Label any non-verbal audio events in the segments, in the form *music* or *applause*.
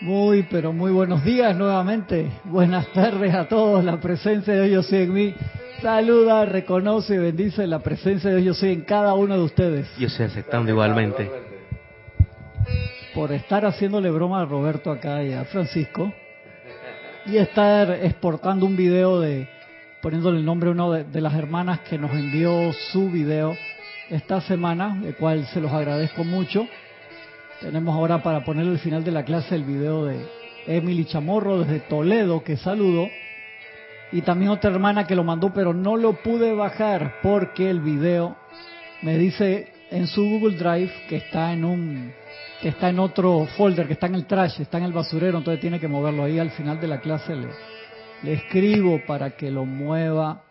Muy, pero muy buenos días nuevamente. Buenas tardes a todos. La presencia de Dios yo soy en mí. Saluda, reconoce y bendice la presencia de Dios yo soy en cada uno de ustedes. Yo estoy aceptando igualmente. Por estar haciéndole broma a Roberto acá y a Francisco. Y estar exportando un video de, poniéndole el nombre a una de, de las hermanas que nos envió su video esta semana, el cual se los agradezco mucho tenemos ahora para poner al final de la clase el video de Emily Chamorro desde Toledo, que saludó. Y también otra hermana que lo mandó, pero no lo pude bajar porque el video me dice en su Google Drive que está en un que está en otro folder, que está en el trash, está en el basurero, entonces tiene que moverlo ahí. Al final de la clase le, le escribo para que lo mueva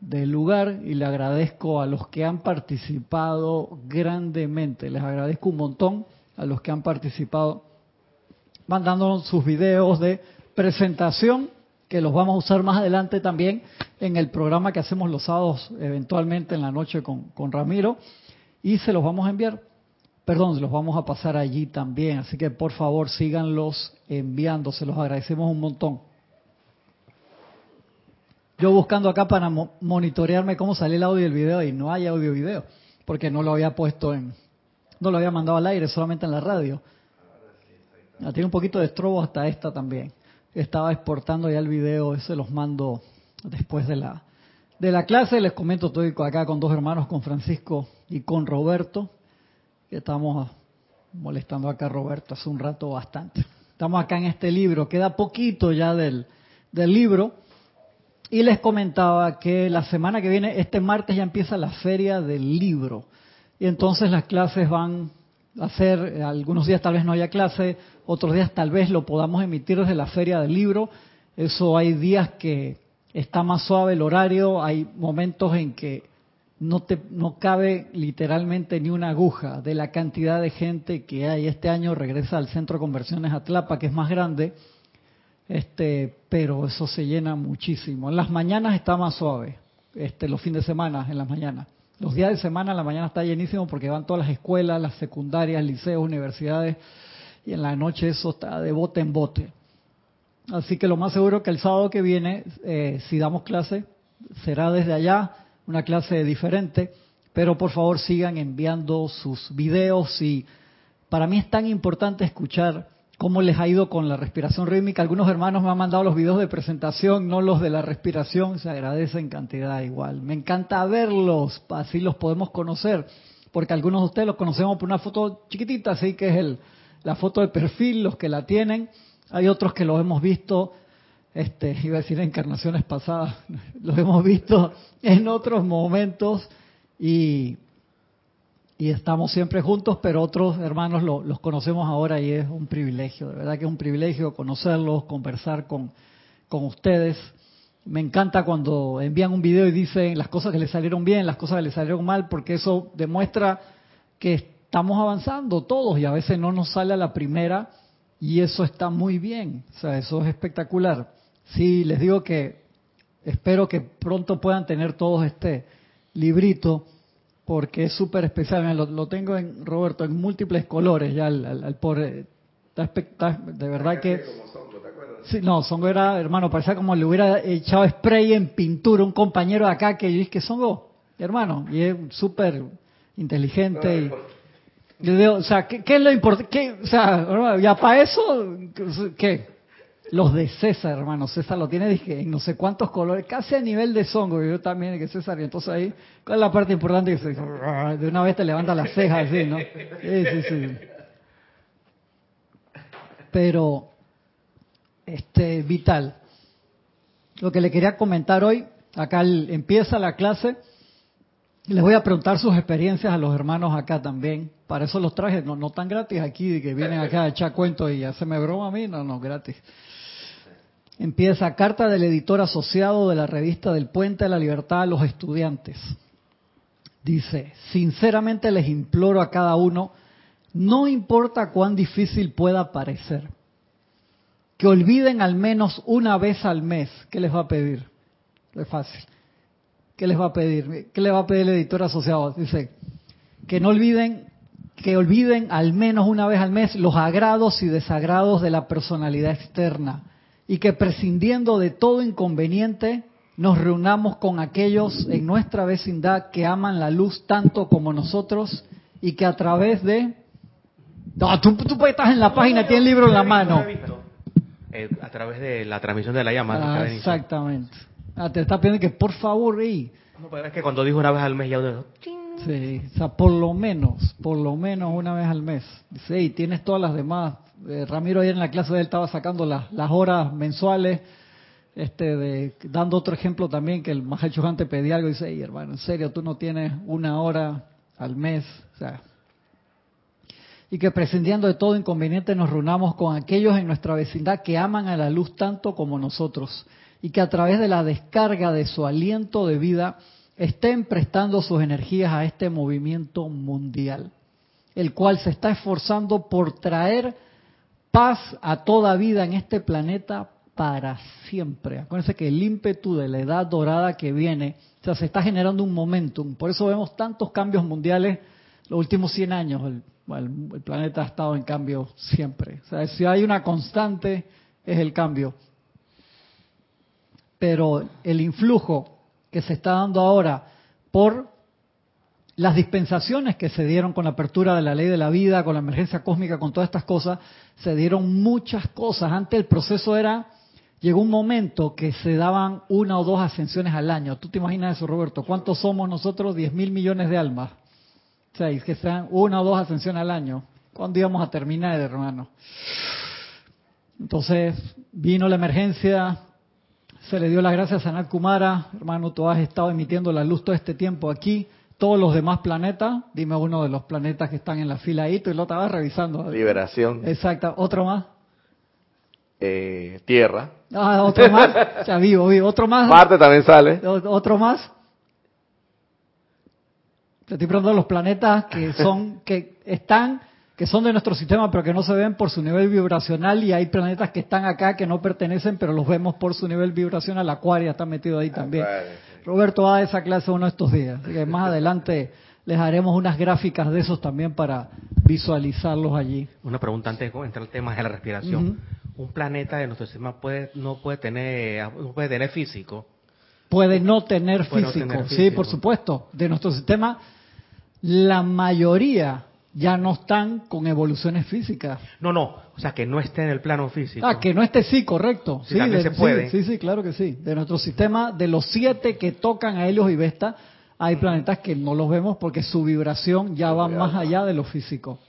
del lugar y le agradezco a los que han participado grandemente, les agradezco un montón a los que han participado, mandándonos sus videos de presentación, que los vamos a usar más adelante también en el programa que hacemos los sábados, eventualmente en la noche con, con Ramiro, y se los vamos a enviar. Perdón, se los vamos a pasar allí también, así que por favor síganlos enviando, se los agradecemos un montón. Yo buscando acá para monitorearme cómo sale el audio y el video y no hay audio y video, porque no lo había puesto en, no lo había mandado al aire, solamente en la radio. Ah, tiene un poquito de estrobo hasta esta también. Estaba exportando ya el video, ese los mando después de la, de la clase. Les comento, estoy acá con dos hermanos, con Francisco y con Roberto, estamos molestando acá a Roberto hace un rato bastante. Estamos acá en este libro, queda poquito ya del, del libro. Y les comentaba que la semana que viene, este martes ya empieza la feria del libro. Y entonces las clases van a ser, algunos días tal vez no haya clase, otros días tal vez lo podamos emitir desde la feria del libro. Eso hay días que está más suave el horario, hay momentos en que no, te, no cabe literalmente ni una aguja de la cantidad de gente que hay. Este año regresa al Centro de Conversiones Atlapa, que es más grande, este, pero eso se llena muchísimo. En las mañanas está más suave, este, los fines de semana, en las mañanas. Los días de semana, la mañana está llenísimo porque van todas las escuelas, las secundarias, liceos, universidades, y en la noche eso está de bote en bote. Así que lo más seguro que el sábado que viene, eh, si damos clase, será desde allá, una clase diferente, pero por favor sigan enviando sus videos y para mí es tan importante escuchar cómo les ha ido con la respiración rítmica. Algunos hermanos me han mandado los videos de presentación, no los de la respiración, se agradece en cantidad igual. Me encanta verlos, así los podemos conocer, porque algunos de ustedes los conocemos por una foto chiquitita, así que es el, la foto de perfil, los que la tienen. Hay otros que los hemos visto, este, *laughs* iba a decir encarnaciones pasadas, *laughs* los hemos visto en otros momentos y y estamos siempre juntos, pero otros hermanos los conocemos ahora y es un privilegio, de verdad que es un privilegio conocerlos, conversar con, con ustedes. Me encanta cuando envían un video y dicen las cosas que les salieron bien, las cosas que les salieron mal, porque eso demuestra que estamos avanzando todos y a veces no nos sale a la primera y eso está muy bien, o sea, eso es espectacular. Sí, les digo que espero que pronto puedan tener todos este librito porque es súper especial. Lo, tengo en, Roberto, en múltiples colores ya al, está de verdad que... Sí, no, Songo era, hermano, parecía como le hubiera echado spray en pintura un compañero de acá que yo dije, Songo, hermano, y es súper inteligente. y, o sea, ¿qué, es lo importante? O sea, ya para eso, ¿qué? Los de César, hermano. César lo tiene, dije, en no sé cuántos colores, casi a nivel de songo. Yo también, que César. Y entonces ahí, ¿cuál es la parte importante? Que se, de una vez te levanta las cejas así, ¿no? Sí, sí, sí. Pero, este, vital. Lo que le quería comentar hoy, acá empieza la clase. Les voy a preguntar sus experiencias a los hermanos acá también. Para eso los traje, no, no tan gratis aquí, que vienen acá a echar cuentos y hacerme broma a mí, no, no, gratis. Empieza carta del editor asociado de la revista del Puente de la Libertad a los estudiantes. Dice, sinceramente les imploro a cada uno, no importa cuán difícil pueda parecer, que olviden al menos una vez al mes. ¿Qué les va a pedir? Es fácil. ¿Qué les va a pedir? ¿Qué le va a pedir el editor asociado? Dice, que no olviden que olviden al menos una vez al mes los agrados y desagrados de la personalidad externa y que prescindiendo de todo inconveniente nos reunamos con aquellos en nuestra vecindad que aman la luz tanto como nosotros y que a través de... No, tú, tú estás en la página, tienes el libro en la mano. Eh, a través de la transmisión de la llamada. Ah, exactamente. Ah, te está pidiendo que por favor, y... No, pero es que cuando dijo una vez al mes ya... Sí, o sea, por lo menos, por lo menos una vez al mes. Dice, y tienes todas las demás. Eh, Ramiro ayer en la clase de él estaba sacando las, horas mensuales, este, de, dando otro ejemplo también, que el Mahacho te pedía algo y dice, hermano, en serio, tú no tienes una hora al mes. Y que prescindiendo de todo inconveniente nos reunamos con aquellos en nuestra vecindad que aman a la luz tanto como nosotros y que a través de la descarga de su aliento de vida estén prestando sus energías a este movimiento mundial, el cual se está esforzando por traer paz a toda vida en este planeta para siempre. Acuérdense que el ímpetu de la edad dorada que viene, o sea, se está generando un momentum. Por eso vemos tantos cambios mundiales los últimos 100 años. El, el planeta ha estado en cambio siempre. O sea, si hay una constante, es el cambio. Pero el influjo que se está dando ahora por las dispensaciones que se dieron con la apertura de la ley de la vida, con la emergencia cósmica, con todas estas cosas, se dieron muchas cosas. Antes el proceso era, llegó un momento que se daban una o dos ascensiones al año. ¿Tú te imaginas eso, Roberto? ¿Cuántos somos nosotros? Diez mil millones de almas. Seis, que sean una o dos ascensiones al año. ¿Cuándo íbamos a terminar, hermano? Entonces vino la emergencia, se le dio las gracias a Sanat Kumara, hermano, tú has estado emitiendo la luz todo este tiempo aquí. Todos los demás planetas, dime uno de los planetas que están en la fila ahí, tú lo estabas revisando. Liberación. Exacto, otro más. Eh, tierra. Ah, otro más. *laughs* ya vivo, vivo. Otro más. Marte también sale. Otro más. Te estoy preguntando los planetas que son, que están que son de nuestro sistema pero que no se ven por su nivel vibracional y hay planetas que están acá que no pertenecen pero los vemos por su nivel vibracional. Acuaria está metido ahí también. Roberto va a esa clase uno de estos días. Así que más adelante les haremos unas gráficas de esos también para visualizarlos allí. Una pregunta antes de entrar al tema de la respiración. Un planeta de nuestro sistema puede no puede tener no puede tener físico. Puede no tener, físico. sí, por supuesto. De nuestro sistema la mayoría ya no están con evoluciones físicas. No, no, o sea, que no esté en el plano físico. Ah, que no esté, sí, correcto. Sí, se puede. Sí, sí, claro que sí. De nuestro sistema, de los siete que tocan a Helios y Vesta, hay planetas que no los vemos porque su vibración ya va más allá de lo físico.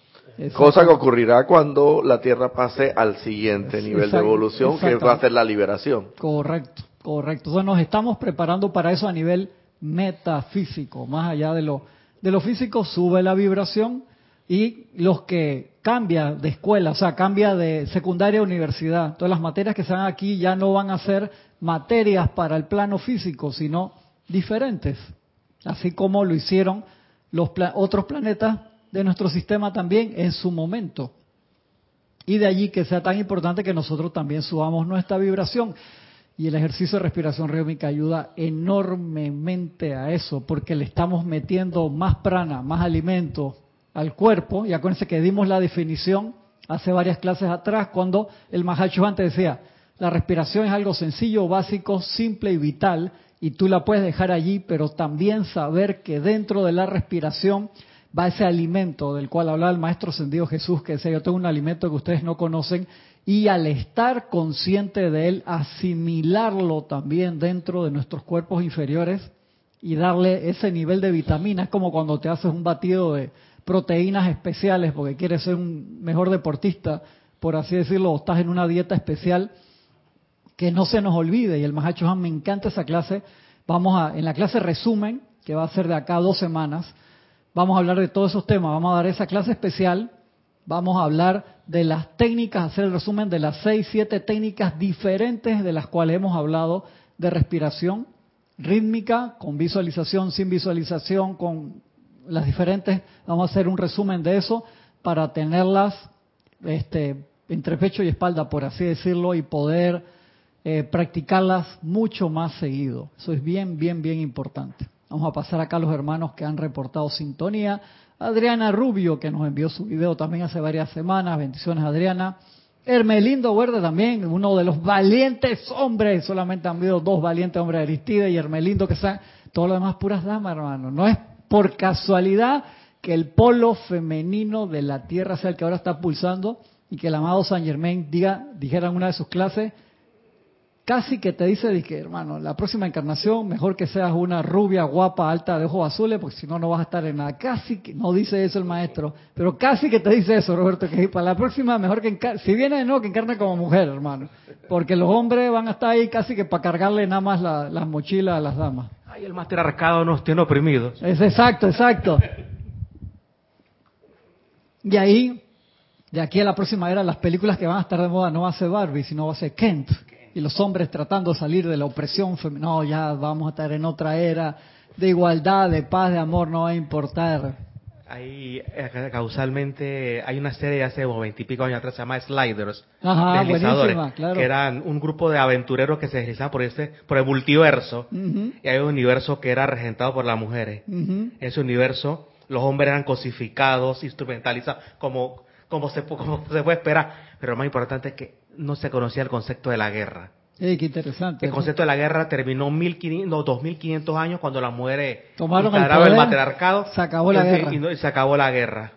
Cosa que ocurrirá cuando la Tierra pase al siguiente nivel de evolución, que va a ser la liberación. Correcto, correcto. Entonces nos estamos preparando para eso a nivel metafísico, más allá de lo, de lo físico, sube la vibración y los que cambia de escuela, o sea, cambia de secundaria a universidad. Todas las materias que se aquí ya no van a ser materias para el plano físico, sino diferentes, así como lo hicieron los otros planetas de nuestro sistema también en su momento. Y de allí que sea tan importante que nosotros también subamos nuestra vibración. Y el ejercicio de respiración rítmica ayuda enormemente a eso, porque le estamos metiendo más prana, más alimento, al cuerpo, y acuérdense que dimos la definición hace varias clases atrás cuando el Mahacho decía, la respiración es algo sencillo, básico, simple y vital, y tú la puedes dejar allí, pero también saber que dentro de la respiración va ese alimento del cual hablaba el Maestro Sendido Jesús, que decía, yo tengo un alimento que ustedes no conocen, y al estar consciente de él, asimilarlo también dentro de nuestros cuerpos inferiores y darle ese nivel de vitaminas, como cuando te haces un batido de, proteínas especiales porque quieres ser un mejor deportista, por así decirlo, o estás en una dieta especial, que no se nos olvide. Y el Mahacho me encanta esa clase. Vamos a, en la clase resumen, que va a ser de acá dos semanas, vamos a hablar de todos esos temas. Vamos a dar esa clase especial. Vamos a hablar de las técnicas, hacer el resumen de las seis, siete técnicas diferentes de las cuales hemos hablado de respiración rítmica, con visualización, sin visualización, con las diferentes, vamos a hacer un resumen de eso para tenerlas este, entre pecho y espalda, por así decirlo, y poder eh, practicarlas mucho más seguido. Eso es bien, bien, bien importante. Vamos a pasar acá a los hermanos que han reportado sintonía. Adriana Rubio, que nos envió su video también hace varias semanas. Bendiciones, Adriana. Hermelindo Verde también, uno de los valientes hombres. Solamente han habido dos valientes hombres de Aristide y Hermelindo, que son todo lo demás puras damas, hermano. No es por casualidad que el polo femenino de la Tierra sea el que ahora está pulsando y que el amado San Germain diga, dijera en una de sus clases, casi que te dice, que hermano, la próxima encarnación, mejor que seas una rubia, guapa, alta, de ojos azules, porque si no, no vas a estar en nada. Casi que, no dice eso el maestro, pero casi que te dice eso, Roberto, que para la próxima, mejor que si viene, no, que encarne como mujer, hermano. Porque los hombres van a estar ahí casi que para cargarle nada más las mochilas a las damas. El máster arcado nos tiene oprimidos. Es exacto, exacto. Y ahí, de aquí a la próxima era, las películas que van a estar de moda no va a ser Barbie, sino va a ser Kent y los hombres tratando de salir de la opresión femenina. No, ya vamos a estar en otra era de igualdad, de paz, de amor, no va a importar. Ahí, eh, causalmente, hay una serie de hace veintipico años atrás, se llama Sliders, Ajá, claro. que eran un grupo de aventureros que se deslizaban por, ese, por el multiverso, y hay un universo que era regentado por las mujeres. En ese universo, los hombres eran cosificados, instrumentalizados, como, como, se, como se puede esperar, pero lo más importante es que no se conocía el concepto de la guerra. Qué interesante. El concepto de la guerra terminó 1500, 2500 años cuando las mujeres tomaron el, poder, el matriarcado. Se acabó la guerra. Y, se acabó la guerra.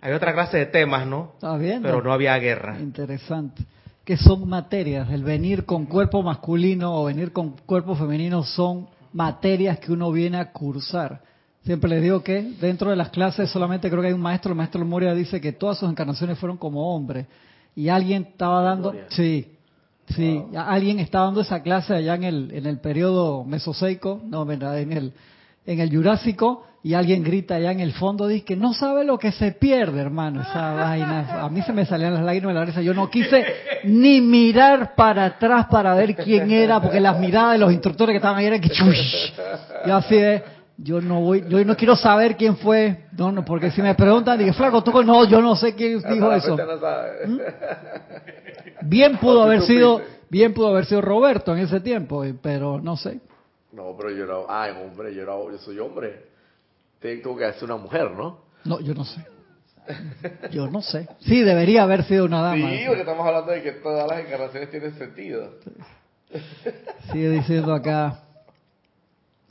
Hay otra clase de temas, ¿no? ¿Estás viendo? Pero no había guerra. Interesante. Que son materias. El venir con cuerpo masculino o venir con cuerpo femenino son materias que uno viene a cursar. Siempre les digo que dentro de las clases solamente creo que hay un maestro, el maestro Moria dice que todas sus encarnaciones fueron como hombre y alguien estaba dando, sí, sí, alguien estaba dando esa clase allá en el en el periodo mesoseico, no, en el en el Jurásico y alguien grita allá en el fondo dice que no sabe lo que se pierde, hermano, esa *laughs* vaina. A mí se me salían las lágrimas de la cabeza. Yo no quise ni mirar para atrás para ver quién era, porque las miradas de los instructores que estaban ahí eran que *laughs* chush. Yo así de, yo no voy, yo no quiero saber quién fue, no, no, porque si me preguntan, dije, flaco, tú no, yo no sé quién dijo eso. ¿Mm? Bien pudo haber sido, bien pudo haber sido Roberto en ese tiempo, pero no sé. No, pero yo era, ah, hombre, yo, era, yo soy hombre. Tengo que ser una mujer, ¿no? No, yo no sé. Yo no sé. Sí, debería haber sido una dama. Sí, porque estamos hablando de que todas las encarnaciones tienen sentido. Sigue diciendo acá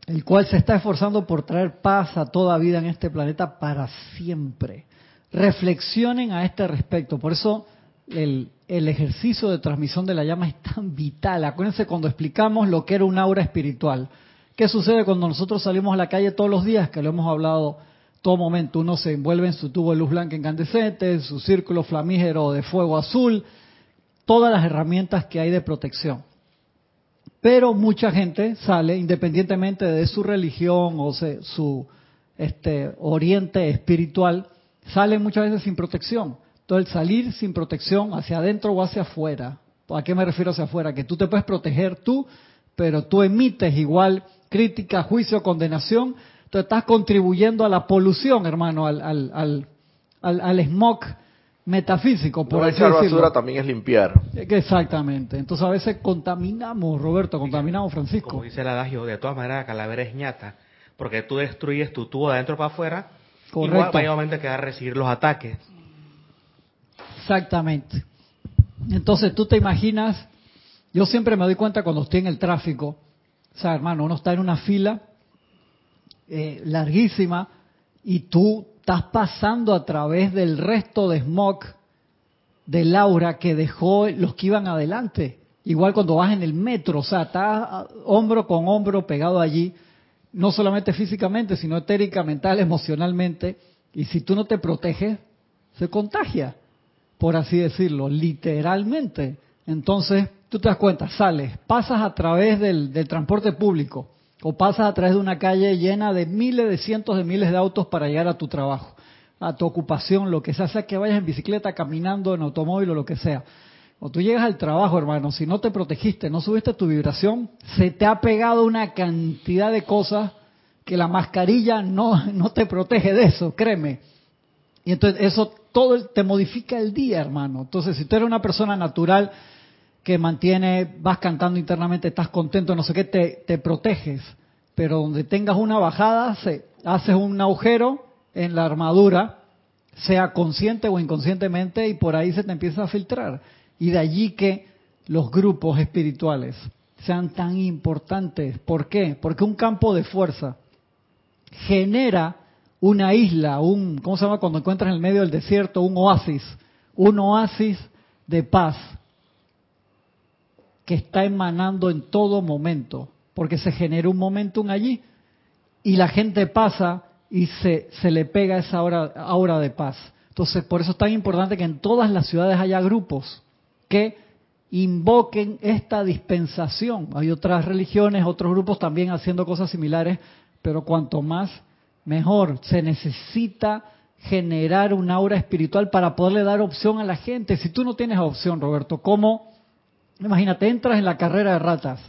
el cual se está esforzando por traer paz a toda vida en este planeta para siempre. Reflexionen a este respecto. Por eso el, ejercicio de transmisión de la llama es tan vital. Acuérdense cuando explicamos lo que era un aura espiritual. ¿Qué sucede cuando nosotros salimos a la calle todos los días? Que lo hemos hablado todo momento. Uno se envuelve en su tubo de luz blanca incandescente, su círculo flamígero de fuego azul, todas las herramientas que hay de protección. Pero mucha gente sale, independientemente de su religión o su este, oriente espiritual, sale muchas veces sin protección. Entonces, salir sin protección hacia adentro o hacia afuera. ¿A qué me refiero hacia afuera? Que tú te puedes proteger tú, pero tú emites igual crítica, juicio, condenación. Entonces estás contribuyendo a la polución, hermano, al, al, al, al smog metafísico, por así decirlo. basura también es limpiar. Exactamente. Entonces a veces contaminamos, Roberto, contaminamos, Francisco. Como dice el adagio, de todas maneras la calavera es ñata, porque tú destruyes tu tubo de adentro para afuera, Correcto. igual va a recibir los ataques. Exactamente. Entonces tú te imaginas, yo siempre me doy cuenta cuando estoy en el tráfico, o sea, hermano, uno está en una fila eh, larguísima y tú estás pasando a través del resto de smog de Laura que dejó los que iban adelante. Igual cuando vas en el metro, o sea, estás hombro con hombro pegado allí, no solamente físicamente, sino etérica, mental, emocionalmente. Y si tú no te proteges, se contagia, por así decirlo, literalmente. Entonces, tú te das cuenta, sales, pasas a través del, del transporte público, o pasas a través de una calle llena de miles, de cientos de miles de autos para llegar a tu trabajo, a tu ocupación, lo que sea, sea que vayas en bicicleta, caminando, en automóvil o lo que sea. O tú llegas al trabajo, hermano, si no te protegiste, no subiste tu vibración, se te ha pegado una cantidad de cosas que la mascarilla no, no te protege de eso, créeme. Y entonces eso todo te modifica el día, hermano. Entonces, si tú eres una persona natural, que mantiene, vas cantando internamente, estás contento, no sé qué, te, te proteges. pero donde tengas una bajada, se, haces un agujero en la armadura, sea consciente o inconscientemente, y por ahí se te empieza a filtrar. Y de allí que los grupos espirituales sean tan importantes. ¿Por qué? Porque un campo de fuerza genera una isla, un, ¿cómo se llama cuando encuentras en el medio del desierto? Un oasis, un oasis de paz que está emanando en todo momento, porque se genera un momentum allí y la gente pasa y se, se le pega esa hora, de paz. Entonces, por eso es tan importante que en todas las ciudades haya grupos que invoquen esta dispensación. Hay otras religiones, otros grupos también haciendo cosas similares, pero cuanto más mejor. Se necesita generar un aura espiritual para poderle dar opción a la gente. Si tú no tienes opción, Roberto, ¿cómo? Imagínate, entras en la carrera de ratas,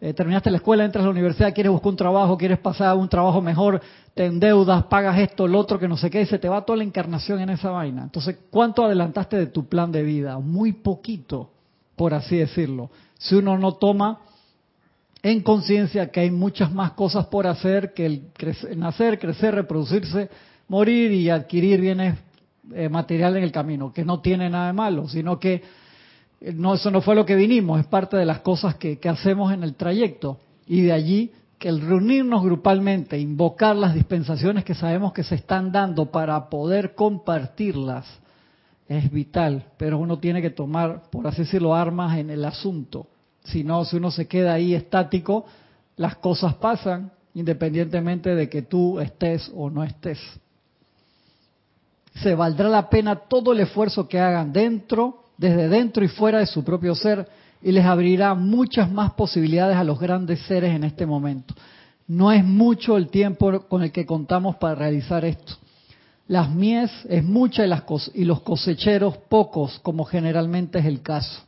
eh, terminaste la escuela, entras a la universidad, quieres buscar un trabajo, quieres pasar a un trabajo mejor, te endeudas, pagas esto, lo otro, que no sé qué, y se te va toda la encarnación en esa vaina. Entonces, ¿cuánto adelantaste de tu plan de vida? Muy poquito, por así decirlo. Si uno no toma en conciencia que hay muchas más cosas por hacer que el nacer, crecer, reproducirse, morir y adquirir bienes eh, materiales en el camino, que no tiene nada de malo, sino que no, eso no fue lo que vinimos, es parte de las cosas que, que hacemos en el trayecto. Y de allí que el reunirnos grupalmente, invocar las dispensaciones que sabemos que se están dando para poder compartirlas, es vital, pero uno tiene que tomar, por así decirlo, armas en el asunto. Si no, si uno se queda ahí estático, las cosas pasan independientemente de que tú estés o no estés. Se valdrá la pena todo el esfuerzo que hagan dentro, desde dentro y fuera de su propio ser, y les abrirá muchas más posibilidades a los grandes seres en este momento. No es mucho el tiempo con el que contamos para realizar esto. Las mies es mucha y los cosecheros pocos, como generalmente es el caso.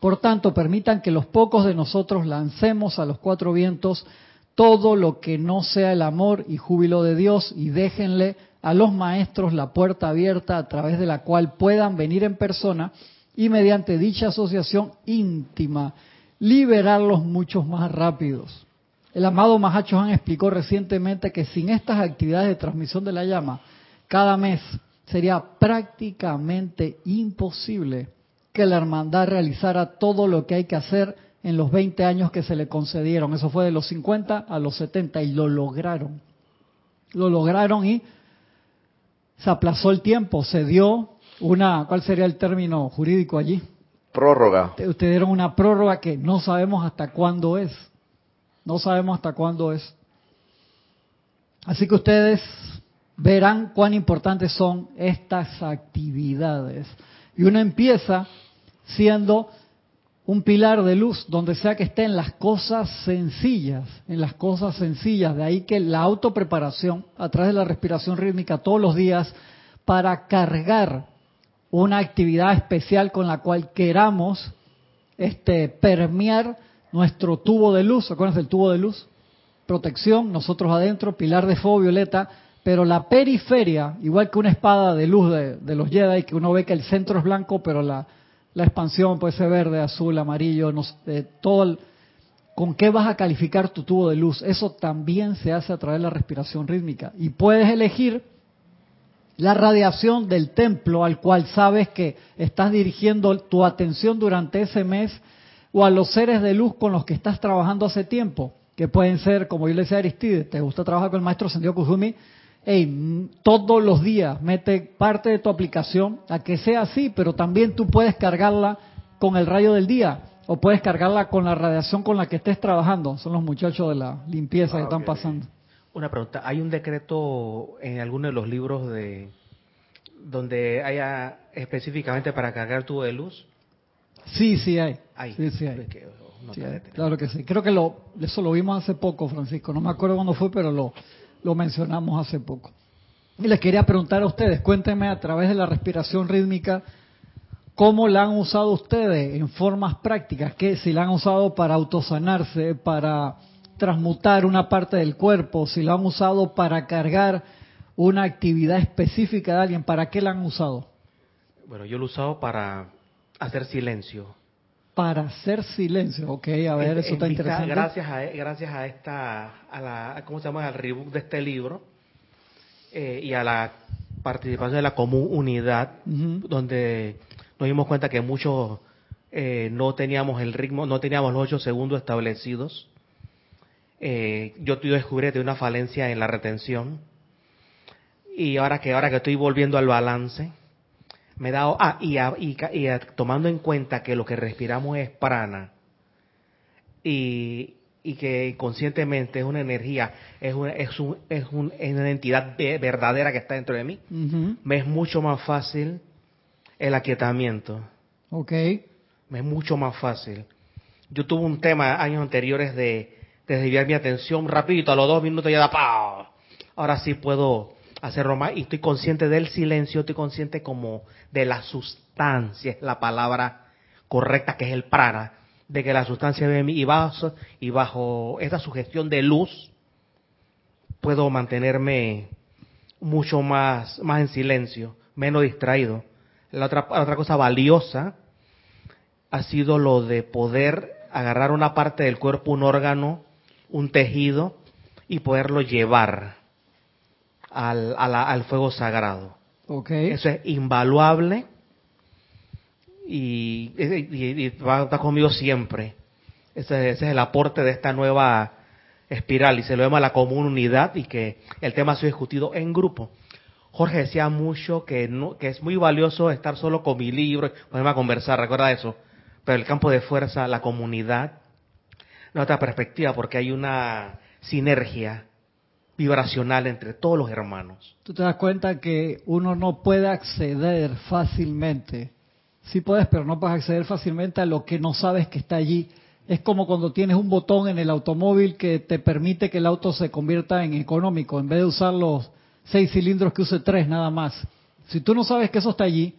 Por tanto, permitan que los pocos de nosotros lancemos a los cuatro vientos todo lo que no sea el amor y júbilo de Dios y déjenle a los maestros la puerta abierta a través de la cual puedan venir en persona y mediante dicha asociación íntima liberarlos muchos más rápidos. El amado Mahacho explicó recientemente que sin estas actividades de transmisión de la llama, cada mes sería prácticamente imposible que la hermandad realizara todo lo que hay que hacer en los 20 años que se le concedieron. Eso fue de los 50 a los 70 y lo lograron. Lo lograron y se aplazó el tiempo, se dio una, ¿cuál sería el término jurídico allí? Prórroga. Ustedes dieron una prórroga que no sabemos hasta cuándo es. No sabemos hasta cuándo es. Así que ustedes verán cuán importantes son estas actividades. Y uno empieza siendo un pilar de luz donde sea que esté en las cosas sencillas, en las cosas sencillas. De ahí que la autopreparación a través de la respiración rítmica todos los días para cargar una actividad especial con la cual queramos este, permear nuestro tubo de luz. ¿Acuérdense del tubo de luz? Protección, nosotros adentro, pilar de fuego violeta, pero la periferia, igual que una espada de luz de, los Jedi, que uno ve que el centro es blanco, pero la, expansión puede ser verde, azul, amarillo, no todo con qué vas a calificar tu tubo de luz. Eso también se hace a través de la respiración rítmica. Y puedes elegir la radiación del templo al cual sabes que estás dirigiendo tu atención durante ese mes o a los seres de luz con los que estás trabajando hace tiempo, que pueden ser, como yo le decía a Aristides, te gusta trabajar con el maestro Sendio Kuzumi, hey, todos los días mete parte de tu aplicación a que sea así, pero también tú puedes cargarla con el rayo del día o puedes cargarla con la radiación con la que estés trabajando. Son los muchachos de la limpieza que ah, están pasando. Una pregunta, ¿hay un decreto en alguno de los libros de donde haya específicamente para cargar tubo de luz? Sí, sí hay. Sí, sí hay. Claro que sí. Creo que lo, eso lo vimos hace poco, Francisco. No me acuerdo cuándo fue, pero lo, lo mencionamos hace poco. Y les quería preguntar a ustedes, cuéntenme a través de la respiración rítmica, ¿cómo la han usado ustedes en formas prácticas? ¿Qué, si la han usado para autosanarse, para transmutar una parte del cuerpo, si la han usado para cargar una actividad específica de alguien, ¿para qué la han usado? Bueno, yo lo he usado para hacer silencio. Para hacer silencio. Ok, a ver, eso está interesante. Gracias a, gracias a esta, a la, ¿cómo se llama? Al rebook de este libro eh, y a la participación de la común unidad, donde nos dimos cuenta que muchos eh, no teníamos el ritmo, no teníamos los ocho segundos establecidos. Eh, yo descubrí de una falencia en la retención y ahora que ahora que estoy volviendo al balance me dado ah y, y, tomando en cuenta que lo que respiramos es prana y, y que conscientemente es una energía es una, es, un, es, una entidad verdadera que está dentro de mí me es mucho más fácil el aquietamiento. Ok. me es mucho más fácil. Yo tuve un tema años anteriores de, de desviar mi atención rapidito a los dos minutos ya da pa ahora sí puedo hacerlo más y estoy consciente del silencio, estoy consciente como de la sustancia, es la palabra correcta que es el prana, de que la sustancia de mí y bajo, y bajo esa sugestión de luz puedo mantenerme mucho más, más en silencio, menos distraído. La otra, la otra cosa valiosa ha sido lo de poder agarrar una parte del cuerpo, un órgano, un tejido y poderlo llevar al, al fuego sagrado. Okay. Eso es invaluable y, va a estar conmigo siempre. Ese, es el aporte de esta nueva espiral y se lo llama la común unidad y que el tema ha sido discutido en grupo. Jorge decía mucho que, no, que es muy valioso estar solo con mi libro, ponerme a conversar, recuerda eso. Pero el campo de fuerza, la comunidad, no otra perspectiva porque hay una sinergia vibracional entre todos los hermanos. Tú te das cuenta que uno no puede acceder fácilmente. Sí puedes, pero no puedes acceder fácilmente a lo que no sabes que está allí. Es como cuando tienes un botón en el automóvil que te permite que el auto se convierta en económico, en vez de usar los seis cilindros que use tres nada más. Si tú no sabes que eso está allí,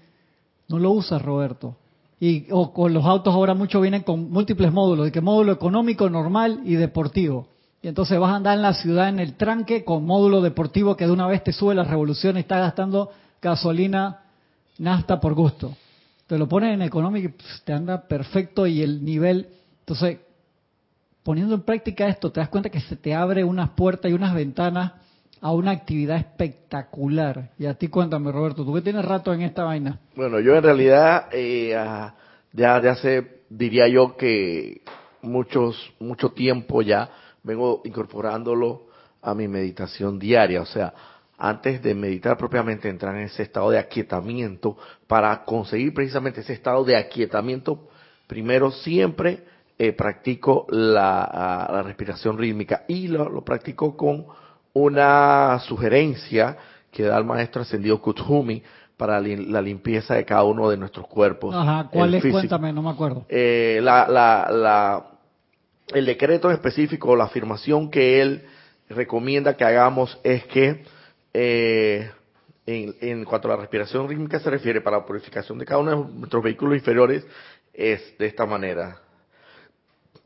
no lo usas, Roberto. Y o con los autos ahora mucho vienen con múltiples módulos, de que módulo económico, normal y deportivo. Y entonces vas a andar en la ciudad en el tranque con módulo deportivo que de una vez te sube la revolución y está gastando gasolina nasta por gusto. Te lo pones en económico y te anda perfecto y el nivel. Entonces, poniendo en práctica esto, te das cuenta que se te abre unas puertas y unas ventanas a una actividad espectacular. Y a ti cuéntame, Roberto, ¿tú qué tienes rato en esta vaina? Bueno, yo en realidad eh, ah, ya de hace, diría yo que muchos, mucho tiempo ya vengo incorporándolo a mi meditación diaria, o sea, antes de meditar propiamente entrar en ese estado de aquietamiento, para conseguir precisamente ese estado de aquietamiento, primero siempre eh, practico la, respiración rítmica y lo, practico con una sugerencia que da el maestro ascendido Kuthumi para la limpieza de cada uno de nuestros cuerpos. Ajá, ¿cuál es? Cuéntame, no me acuerdo. Eh, la, la, el decreto en específico, la afirmación que él recomienda que hagamos es que eh, en, cuanto a la respiración rítmica se refiere para la purificación de cada uno de nuestros vehículos inferiores es de esta manera.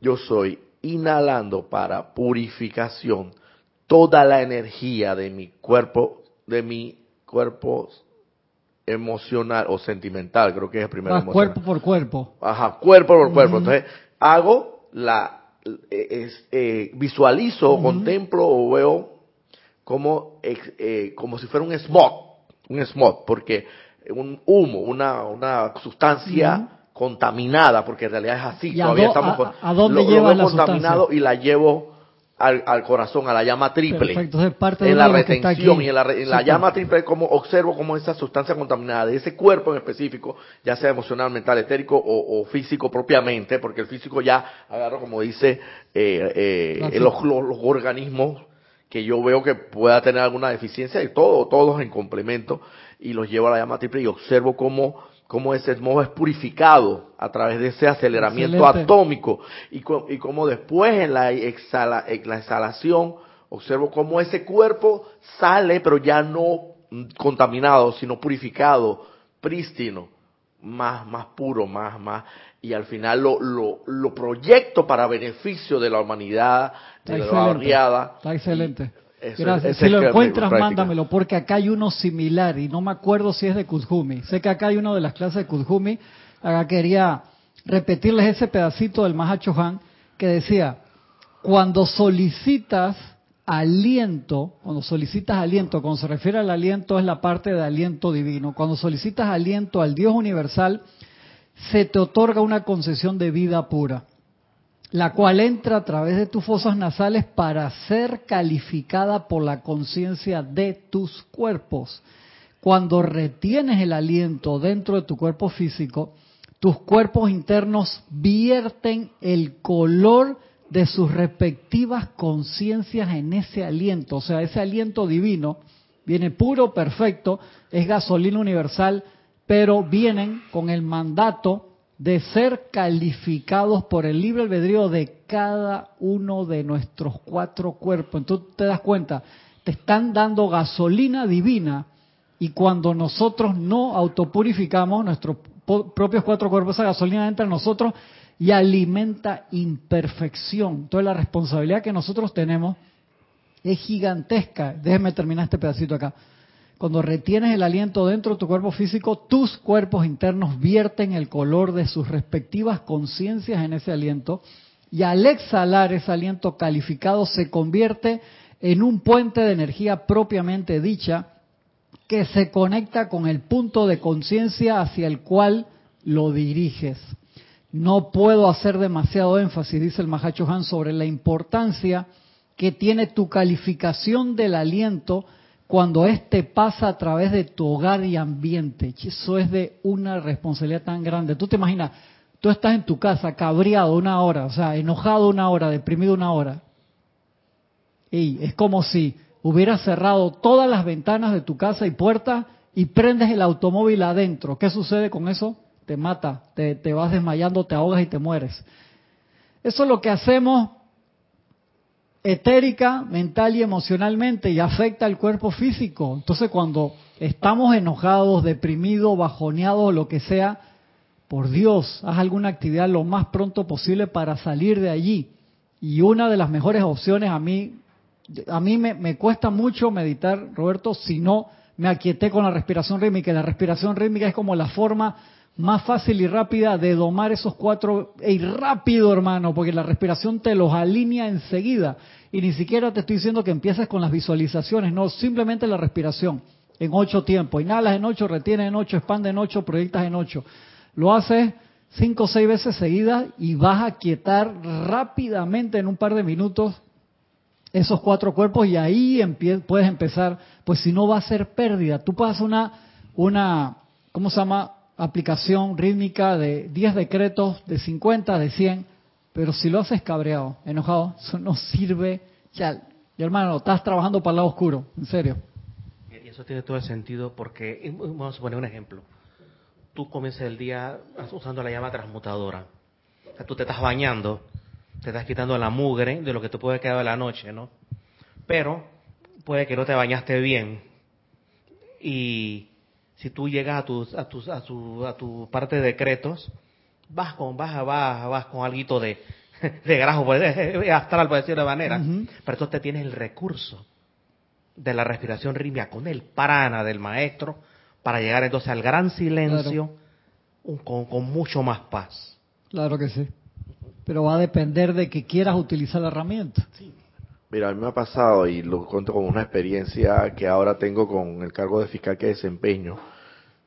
Yo soy inhalando para purificación toda la energía de mi cuerpo, de mi cuerpo emocional o sentimental, creo que es el primero. Ah, cuerpo por cuerpo. Ajá, cuerpo por cuerpo. Entonces, hago la eh, eh, visualizo, contemplo o veo como, eh, como si fuera un smog, un smog, porque un humo, una, una sustancia contaminada, porque en realidad es así, todavía estamos a, dónde lleva la contaminado y la llevo al, corazón, a la llama triple. parte en la retención y en la, llama triple, como observo como esa sustancia contaminada de ese cuerpo en específico, ya sea emocional, mental, etérico o, físico propiamente, porque el físico ya agarro, como dice, eh, eh, los, organismos que yo veo que pueda tener alguna deficiencia y todo, todos en complemento, y los llevo a la llama triple y observo cómo cómo ese modo es purificado a través de ese aceleramiento atómico y, y cómo después en la, exhala, en la exhalación observo cómo ese cuerpo sale pero ya no contaminado sino purificado, prístino, más, más puro, más, más y al final lo, lo, lo proyecto para beneficio de la humanidad, de la barriada. Está excelente. Gracias. si lo encuentras, mándamelo, porque acá hay uno similar y no me acuerdo si es de Kuzhumi. Sé que acá hay uno de las clases de Kuzhumi. Acá quería repetirles ese pedacito del Mahacho Han que decía, cuando solicitas aliento, cuando solicitas aliento, cuando se refiere al aliento es la parte de aliento divino, cuando solicitas aliento al Dios universal, se te otorga una concesión de vida pura, la cual entra a través de tus fosas nasales para ser calificada por la conciencia de tus cuerpos. Cuando retienes el aliento dentro de tu cuerpo físico, tus cuerpos internos vierten el color de sus respectivas conciencias en ese aliento. O sea, ese aliento divino viene puro, perfecto, es gasolina universal, pero vienen con el mandato de ser calificados por el libre albedrío de cada uno de nuestros cuatro cuerpos. Entonces te das cuenta, te están dando gasolina divina y cuando nosotros no autopurificamos nuestros propios cuatro cuerpos, esa gasolina entra en nosotros y alimenta imperfección. Entonces la responsabilidad que nosotros tenemos es gigantesca. Déjeme terminar este pedacito acá. Cuando retienes el aliento dentro de tu cuerpo físico, tus cuerpos internos vierten el color de sus respectivas conciencias en ese aliento y al exhalar ese aliento calificado se convierte en un puente de energía propiamente dicha que se conecta con el punto de conciencia hacia el cual lo diriges. No puedo hacer demasiado énfasis, dice el Mahacho Han, sobre la importancia que tiene tu calificación del aliento cuando éste pasa a través de tu hogar y ambiente. Eso es de una responsabilidad tan grande. Tú te imaginas, tú estás en tu casa cabreado una hora, o sea, enojado una hora, deprimido una hora. Y es como si hubieras cerrado todas las ventanas de tu casa y puertas y prendes el automóvil adentro. ¿Qué sucede con eso? te mata, te, te vas desmayando, te ahogas y te mueres. Eso es lo que hacemos etérica, mental y emocionalmente y afecta al cuerpo físico. Entonces cuando estamos enojados, deprimidos, bajoneados, lo que sea, por Dios, haz alguna actividad lo más pronto posible para salir de allí. Y una de las mejores opciones a mí, a mí me, me cuesta mucho meditar, Roberto, si no me aquieté con la respiración rítmica. La respiración rítmica es como la forma más fácil y rápida de domar esos cuatro, y rápido hermano, porque la respiración te los alinea enseguida. Y ni siquiera te estoy diciendo que empieces con las visualizaciones, no, simplemente la respiración en ocho tiempos. Inhalas en ocho, retienes en ocho, expandes en ocho, proyectas en ocho. Lo haces cinco o seis veces seguidas y vas a quietar rápidamente en un par de minutos esos cuatro cuerpos y ahí puedes empezar, pues si no va a ser pérdida. Tú pasas una, una, ¿cómo se llama? Aplicación rítmica de 10 decretos, de 50, de 100, pero si lo haces cabreado, enojado, eso no sirve. Ya, hermano, estás trabajando para el lado oscuro, en serio. Y eso tiene todo el sentido porque, vamos a poner un ejemplo. Tú comienzas el día usando la llama transmutadora. O sea, tú te estás bañando, te estás quitando la mugre de lo que te puede quedar de la noche, ¿no? Pero puede que no te bañaste bien y si tú llegas a tu, a tu, a tu, a tu parte de decretos, vas con, vas, vas, vas con algo de, *laughs* de grajo, pues, astral, por decirlo de manera, pero entonces tienes el recurso de la respiración rítmica con el prana del maestro para llegar entonces al gran silencio con, con mucho más paz. Claro que sí. Pero va a depender de que quieras utilizar la herramienta. Sí. Mira, a mí me ha pasado y lo cuento como una experiencia que ahora tengo con el cargo de fiscal que desempeño.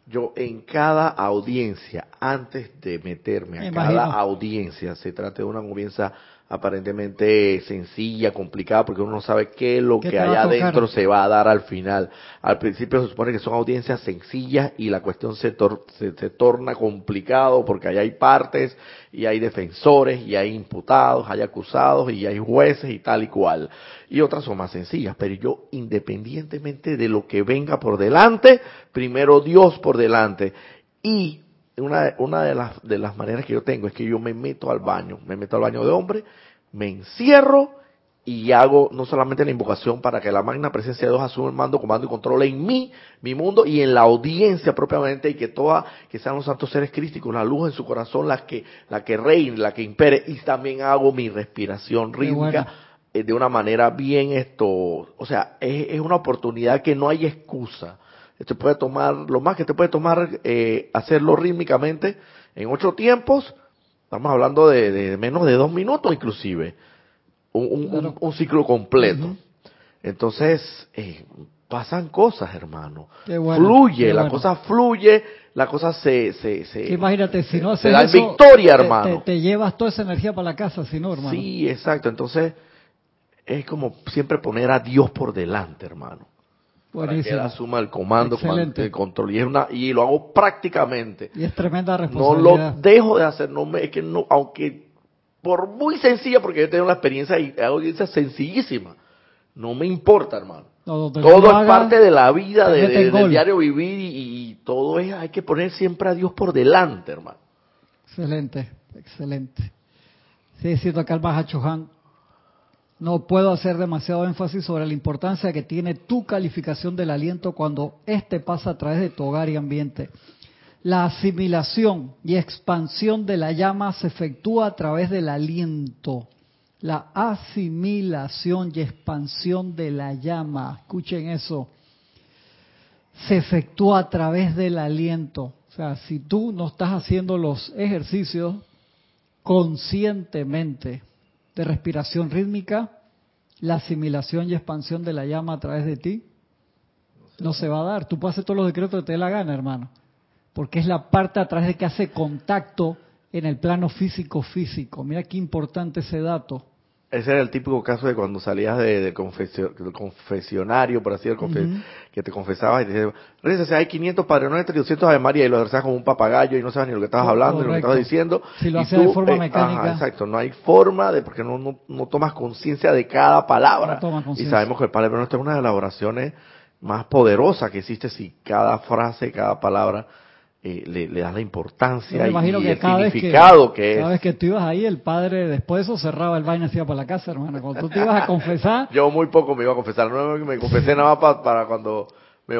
Yo en cada audiencia, antes de meterme a cada audiencia, se trata de una audiencia aparentemente sencilla, complicada, porque uno no sabe qué es lo que allá adentro se va a dar al final. Al principio se supone que son audiencias sencillas y la cuestión se, se, torna complicado porque allá hay partes y hay defensores y hay imputados, hay acusados y hay jueces y tal y cual. Y otras son más sencillas, pero yo independientemente de lo que venga por delante, primero Dios por delante y una, una de, las, de las maneras que yo tengo es que yo me meto al baño, me meto al baño de hombre, me encierro y hago no solamente la invocación para que la magna presencia de Dios asuma el mando, comando y control en mí, mi mundo y en la audiencia propiamente y que toda, que sean los santos seres crísticos, la luz en su corazón, la que, la que reine, la que impere y también hago mi respiración rítmica eh, de una manera bien esto, o sea, es, es una oportunidad que no hay excusa te puede tomar, lo más que te puede tomar eh, hacerlo rítmicamente en ocho tiempos, Estamos hablando de, menos de dos minutos inclusive. Un, un, ciclo completo. Entonces, eh, pasan cosas, hermano. fluye, la cosa fluye, la cosa se... se, se Imagínate, si no se da victoria, hermano. Te, llevas toda esa energía para la casa, si no, hermano. Sí, exacto. Entonces, es como siempre poner a Dios por delante, hermano. Para que él asuma el comando, el control. Y, es una, y lo hago prácticamente. Y es tremenda responsabilidad. No lo dejo de hacer, no me, es que no, aunque por muy sencilla, porque yo tengo la experiencia y audiencia sencillísima, no me importa, hermano. todo es parte de la vida, de, del diario vivir y, todo es, hay que poner siempre a Dios por delante, hermano. Excelente, excelente. Sí, cierto, acá el no puedo hacer demasiado énfasis sobre la importancia que tiene tu calificación del aliento cuando éste pasa a través de tu hogar y ambiente. La asimilación y expansión de la llama se efectúa a través del aliento. La asimilación y expansión de la llama, escuchen eso, se efectúa a través del aliento. O sea, si tú no estás haciendo los ejercicios conscientemente, de respiración rítmica, la asimilación y expansión de la llama a través de ti, no se va a dar. Tú puedes hacer todos los decretos que te dé la gana, hermano, porque es la parte a través de que hace contacto en el plano físico-físico. Mira qué importante ese dato. Ese era el típico caso de cuando salías de, del confesionario, por así decirlo, que te confesabas y te decías, hay 500 Padre Nuestro y 200 Ave María y lo rezas como un papagayo y no sabes ni lo que estabas hablando ni lo que estabas diciendo. Si lo haces de forma eh, mecánica. exacto, no hay forma de, porque no, no, tomas conciencia de cada palabra. y sabemos que el Padre Nuestro es una de las oraciones más poderosas que existe si cada frase, cada palabra eh, le, le, das la importancia y, el significado que, es. Sabes que tú ibas ahí, el padre después de eso cerraba el vaina y se iba para la casa, hermano. Cuando tú te ibas a confesar. *laughs* Yo muy poco me iba a confesar, no me confesé nada más para, cuando me,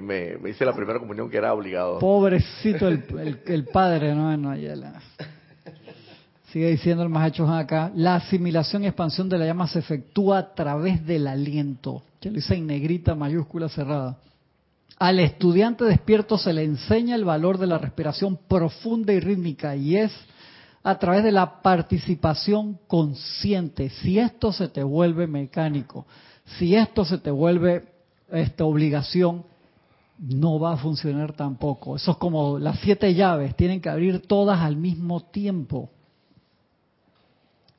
me, me, hice la primera comunión que era obligado. Pobrecito el, el, padre, no, no, Sigue diciendo el Mahacho acá, la asimilación y expansión de la llama se efectúa a través del aliento. Que lo dice en negrita mayúscula cerrada. Al estudiante despierto se le enseña el valor de la respiración profunda y rítmica y es a través de la participación consciente. Si esto se te vuelve mecánico, si esto se te vuelve esta obligación, no va a funcionar tampoco. Eso es como las siete llaves, tienen que abrir todas al mismo tiempo.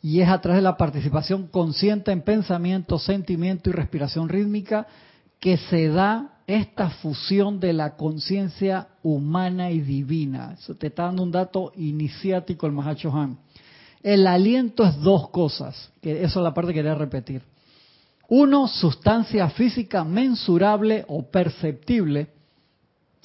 Y es a través de la participación consciente en pensamiento, sentimiento y respiración rítmica que se da esta fusión de la conciencia humana y divina. Eso te está dando un dato iniciático el Mahacho Han. El aliento es dos cosas, que eso es la parte que quería repetir. Uno, sustancia física mensurable o perceptible.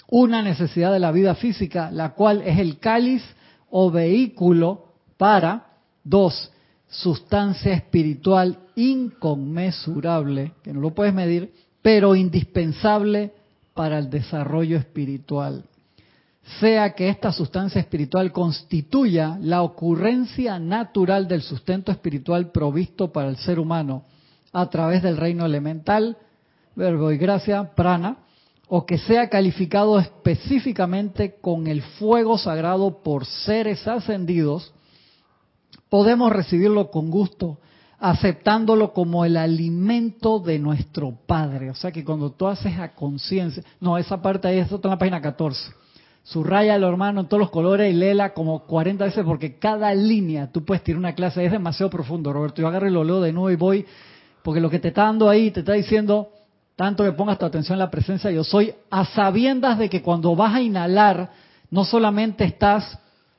Una necesidad de la vida física, la cual es el cáliz o vehículo para. Dos, sustancia espiritual inconmensurable, que no lo puedes medir, pero indispensable para el desarrollo espiritual. Sea que esta sustancia espiritual constituya la ocurrencia natural del sustento espiritual provisto para el ser humano a través del reino elemental, verbo y gracia, prana, o que sea calificado específicamente con el fuego sagrado por seres ascendidos, podemos recibirlo con gusto aceptándolo como el alimento de nuestro Padre. O sea que cuando tú haces a conciencia, no, esa parte ahí está en la página 14. Subraya lo hermano en todos los colores y léela como 40 veces porque cada línea tú puedes tirar una clase, es demasiado profundo, Roberto. Yo agarro y lo leo de nuevo y voy, porque lo que te está dando ahí, te está diciendo, tanto que pongas tu atención en la presencia yo soy, a sabiendas de que cuando vas a inhalar, no solamente estás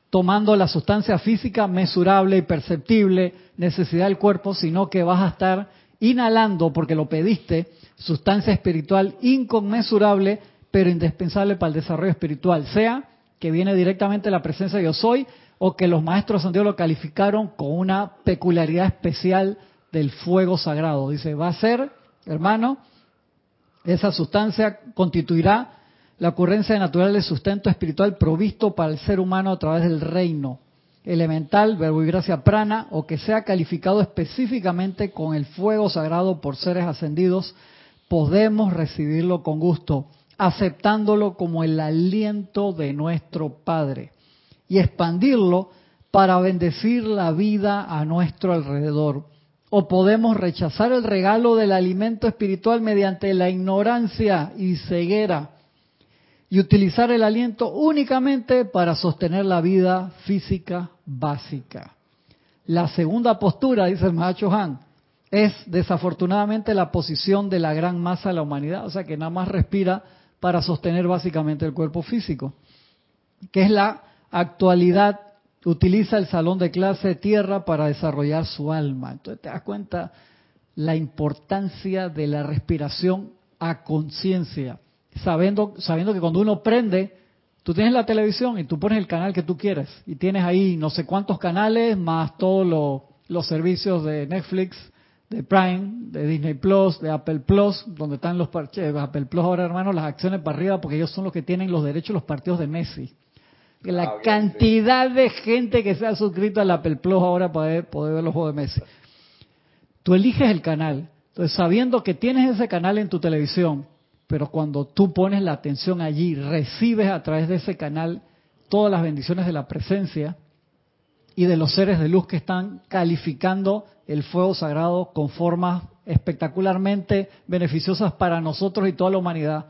tomando la sustancia física mesurable y perceptible, necesidad del cuerpo, sino que vas a estar inhalando, porque lo pediste, sustancia espiritual inconmensurable, pero indispensable para el desarrollo espiritual, sea que viene directamente de la presencia de yo soy, o que los maestros de Dios lo calificaron con una peculiaridad especial del fuego sagrado. Dice, va a ser, hermano, esa sustancia constituirá la ocurrencia natural de sustento espiritual provisto para el ser humano a través del reino elemental, verbo y gracia prana, o que sea calificado específicamente con el fuego sagrado por seres ascendidos, podemos recibirlo con gusto, aceptándolo como el aliento de nuestro Padre y expandirlo para bendecir la vida a nuestro alrededor. O podemos rechazar el regalo del alimento espiritual mediante la ignorancia y ceguera y utilizar el aliento únicamente para sostener la vida física básica. La segunda postura, dice el Mahacho Han, es desafortunadamente la posición de la gran masa de la humanidad, o sea que nada más respira para sostener básicamente el cuerpo físico, que es la actualidad, utiliza el salón de clase de tierra para desarrollar su alma. Entonces te das cuenta la importancia de la respiración a conciencia sabiendo, sabiendo que cuando uno prende, tú tienes la televisión y tú pones el canal que tú quieres y tienes ahí no sé cuántos canales más todos los servicios de Netflix, de Prime, de Disney Plus, de Apple Plus, donde están los parches, Apple Plus ahora hermano, las acciones para arriba porque ellos son los que tienen los derechos de los partidos de Messi. La ah, cantidad de gente que se ha suscrito al Apple Plus ahora para poder ver los juegos de Messi. Tú eliges el canal. Entonces, sabiendo que tienes ese canal en tu televisión, pero cuando tú pones la atención allí, recibes a través de ese canal todas las bendiciones de la presencia y de los seres de luz que están calificando el fuego sagrado con formas espectacularmente beneficiosas para nosotros y toda la humanidad.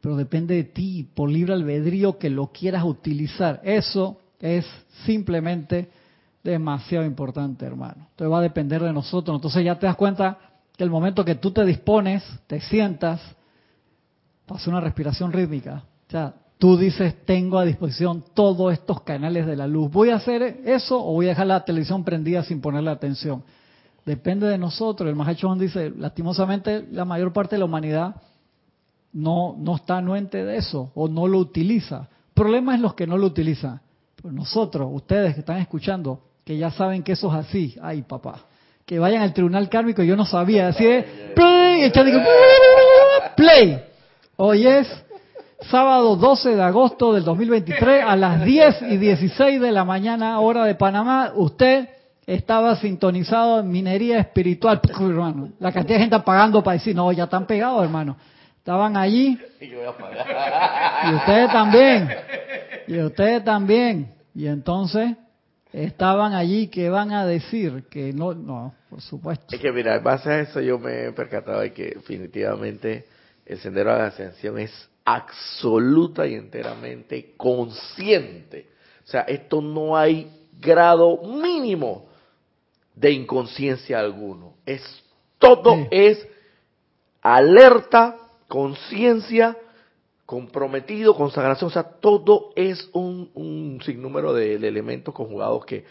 Pero depende de ti, por libre albedrío, que lo quieras utilizar. Eso es simplemente demasiado importante, hermano. Entonces va a depender de nosotros. Entonces ya te das cuenta que el momento que tú te dispones, te sientas, hacer una respiración rítmica. O sea, tú dices, tengo a disposición todos estos canales de la luz. ¿Voy a hacer eso o voy a dejar la televisión prendida sin ponerle atención? Depende de nosotros. El Mahacho dice, lastimosamente, la mayor parte de la humanidad no, no está anuente de eso o no lo utiliza. El problema es los que no lo utilizan. Nosotros, ustedes que están escuchando, que ya saben que eso es así. Ay, papá. Que vayan al tribunal kármico, yo no sabía. Así play, play. Hoy es sábado 12 de agosto del 2023 a las 10 y 16 de la mañana, hora de Panamá. Usted estaba sintonizado en minería espiritual, hermano. La cantidad de gente pagando para decir, no, ya están pegados, hermano. Estaban allí. Y ustedes también. Y ustedes también. Y entonces estaban allí que van a decir que no, no, por supuesto. Es que mira, en base a eso yo me he percatado de que definitivamente el sendero de la ascensión es absoluta y enteramente consciente. O sea, esto no hay grado mínimo de inconsciencia alguno. Es todo es alerta, conciencia, comprometido, consagración, o sea, todo es un, un sinnúmero de, elementos conjugados que,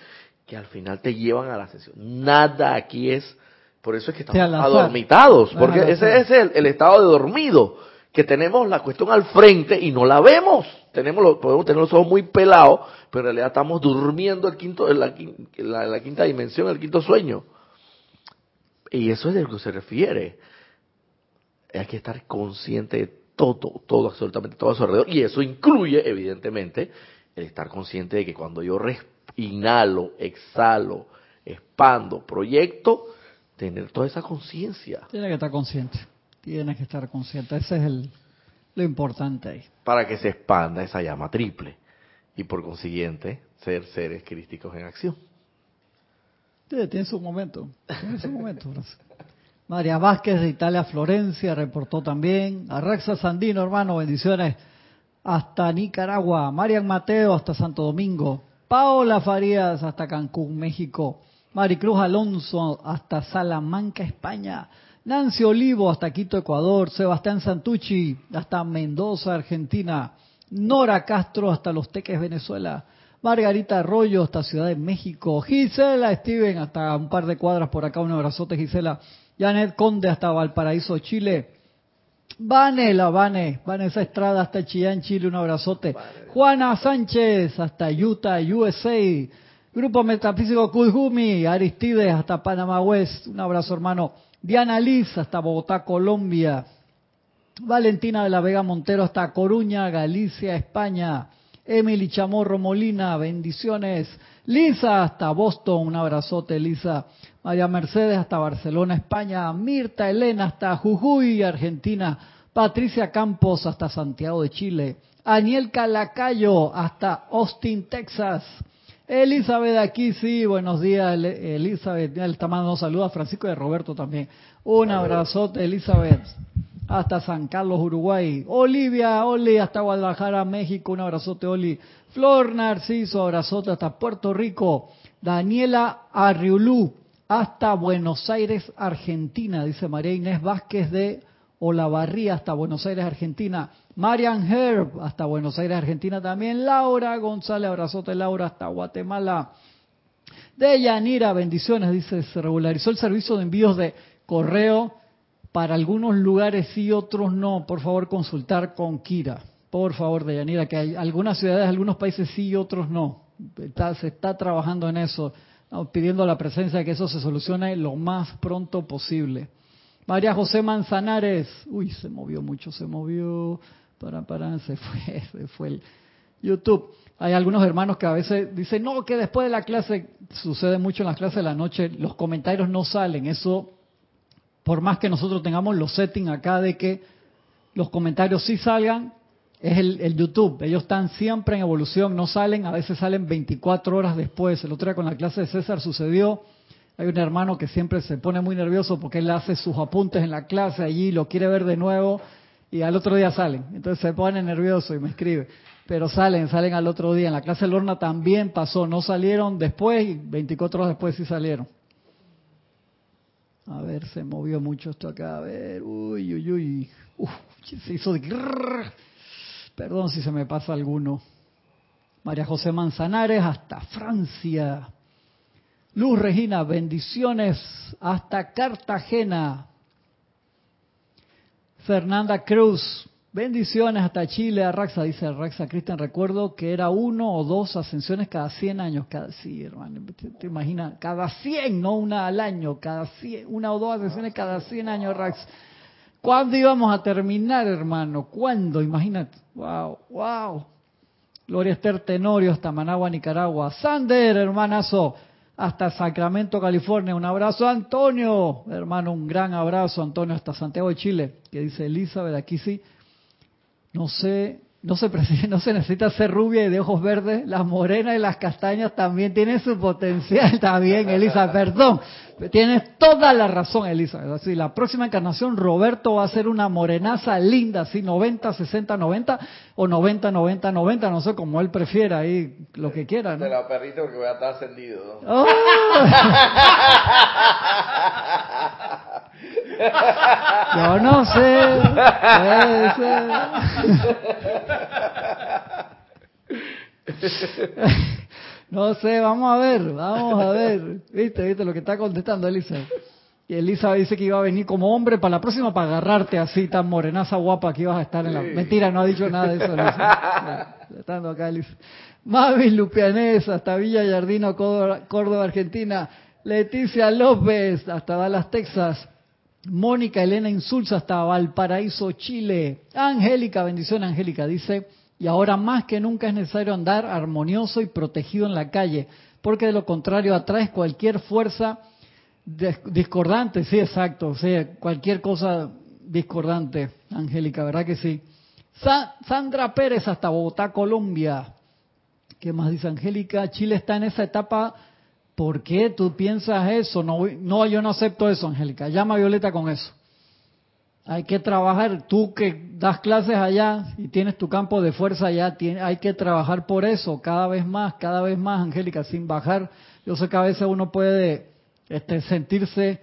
que al final te llevan a la ascensión. Nada aquí es por eso es que estamos adormitados, porque ese es el, estado de dormido, que tenemos la cuestión al frente y no la vemos. Tenemos podemos tener los ojos muy pelados, pero en realidad estamos durmiendo el quinto, en la, quinta dimensión, el quinto sueño. Y eso es de lo que se refiere. Hay que estar consciente de todo, todo, absolutamente todo a su alrededor. Y eso incluye, evidentemente, el estar consciente de que cuando yo inhalo, exhalo, expando, proyecto, tener toda esa conciencia. Tiene que estar consciente, tiene que estar consciente, ese es el, lo importante ahí. Para que se expanda esa llama triple y por consiguiente ser seres crísticos en acción. tiene su momento, tiene su momento. María Vázquez de Italia, Florencia, reportó también. Arraxa Sandino, hermano, bendiciones. Hasta Nicaragua. Marian Mateo, hasta Santo Domingo. Paola Farías, hasta Cancún, México. Maricruz Alonso hasta Salamanca, España. Nancy Olivo hasta Quito, Ecuador. Sebastián Santucci hasta Mendoza, Argentina. Nora Castro hasta Los Teques, Venezuela. Margarita Arroyo hasta Ciudad de México. Gisela Steven hasta un par de cuadras por acá. Un abrazote, Gisela. Janet Conde hasta Valparaíso, Chile. Vanela, Vane, Vanessa Estrada hasta Chillán, Chile, un abrazote. Juana Sánchez hasta Utah, USA. Grupo Metafísico Kujumi, Aristides hasta Panamá West, un abrazo hermano. Diana Liz hasta Bogotá, Colombia. Valentina de la Vega Montero hasta Coruña, Galicia, España. Emily Chamorro Molina, bendiciones. Lisa hasta Boston, un abrazote Lisa. María Mercedes hasta Barcelona, España. Mirta Elena hasta Jujuy, Argentina. Patricia Campos hasta Santiago de Chile. Aniel Calacayo hasta Austin, Texas. Elizabeth aquí, sí, buenos días, Elizabeth. Le está mandando saludos a Francisco y a Roberto también. Un abrazote, Elizabeth. Hasta San Carlos, Uruguay. Olivia, Oli, hasta Guadalajara, México. Un abrazote, Oli. Flor Narciso, abrazote hasta Puerto Rico. Daniela Arriulú, hasta Buenos Aires, Argentina, dice María Inés Vázquez de Olavarría, hasta Buenos Aires, Argentina. Marian Herb, hasta Buenos Aires, Argentina también. Laura González, abrazote Laura, hasta Guatemala. De Yanira, bendiciones, dice, se regularizó el servicio de envíos de correo para algunos lugares y otros no. Por favor, consultar con Kira. Por favor, de Yanira, que hay algunas ciudades, algunos países sí y otros no. se está trabajando en eso, pidiendo la presencia de que eso se solucione lo más pronto posible. María José Manzanares, uy, se movió mucho, se movió, para, para, *laughs* se fue, se fue el YouTube. Hay algunos hermanos que a veces dicen, no, que después de la clase, sucede mucho en las clases de la noche, los comentarios no salen. Eso, por más que nosotros tengamos los settings acá de que los comentarios sí salgan, es el, el, YouTube. Ellos están siempre en evolución, no salen, a veces salen 24 horas después. El otro día con la clase de César sucedió hay un hermano que siempre se pone muy nervioso porque él hace sus apuntes en la clase allí, lo quiere ver de nuevo y al otro día salen. Entonces se pone nervioso y me escribe. Pero salen, salen al otro día. En la clase de Lorna también pasó. No salieron después y 24 horas después sí salieron. A ver, se movió mucho esto acá. A ver, uy, uy, uy. Uf, se hizo de... Perdón si se me pasa alguno. María José Manzanares hasta Francia. Luz Regina, bendiciones hasta Cartagena. Fernanda Cruz, bendiciones hasta Chile. Arraxa, dice Arraxa Cristian, recuerdo que era uno o dos ascensiones cada 100 años. Cada, sí, hermano, te, imaginas, cada 100, no una al año, cada 100, una o dos ascensiones cada 100 años, Arraxa. ¿Cuándo íbamos a terminar, hermano? ¿Cuándo? Imagínate. Wow, wow. Gloria Esther Tenorio hasta Managua, Nicaragua. Sander, hermanazo hasta Sacramento, California. Un abrazo, Antonio, hermano, un gran abrazo, Antonio, hasta Santiago de Chile, que dice Elizabeth, aquí sí. No sé no se, *laughs* no se necesita ser rubia y de ojos verdes, las morenas y las castañas también tienen su potencial, *laughs* está bien, Elisa, perdón, tienes toda la razón, Elisa. Así, la próxima encarnación, Roberto va a ser una morenaza linda, así 90, 60, 90 o 90, 90, 90, no sé, como él prefiera, ahí lo que quiera. ¿no? Te la perrito porque voy a estar ascendido. ¡Oh! *laughs* Yo no sé. No sé, vamos a ver, vamos a ver. ¿Viste, viste lo que está contestando Elisa? Y Elisa dice que iba a venir como hombre para la próxima para agarrarte así tan morenaza guapa que ibas a estar en la... Mentira, no ha dicho nada de eso Elisa. Estando acá Elisa. Mavi Lupianesa, hasta Villa Yardino, Córdoba, Argentina. Leticia López, hasta Dallas, Texas. Mónica Elena Insulza hasta Valparaíso, Chile. Angélica, bendición Angélica, dice, y ahora más que nunca es necesario andar armonioso y protegido en la calle, porque de lo contrario atraes cualquier fuerza discordante, sí, exacto, o sea, cualquier cosa discordante, Angélica, ¿verdad que sí? Sandra Pérez hasta Bogotá, Colombia. ¿Qué más dice Angélica? Chile está en esa etapa ¿Por qué tú piensas eso? No, yo no acepto eso, Angélica. Llama a Violeta con eso. Hay que trabajar, tú que das clases allá y tienes tu campo de fuerza allá, hay que trabajar por eso, cada vez más, cada vez más, Angélica, sin bajar. Yo sé que a veces uno puede este, sentirse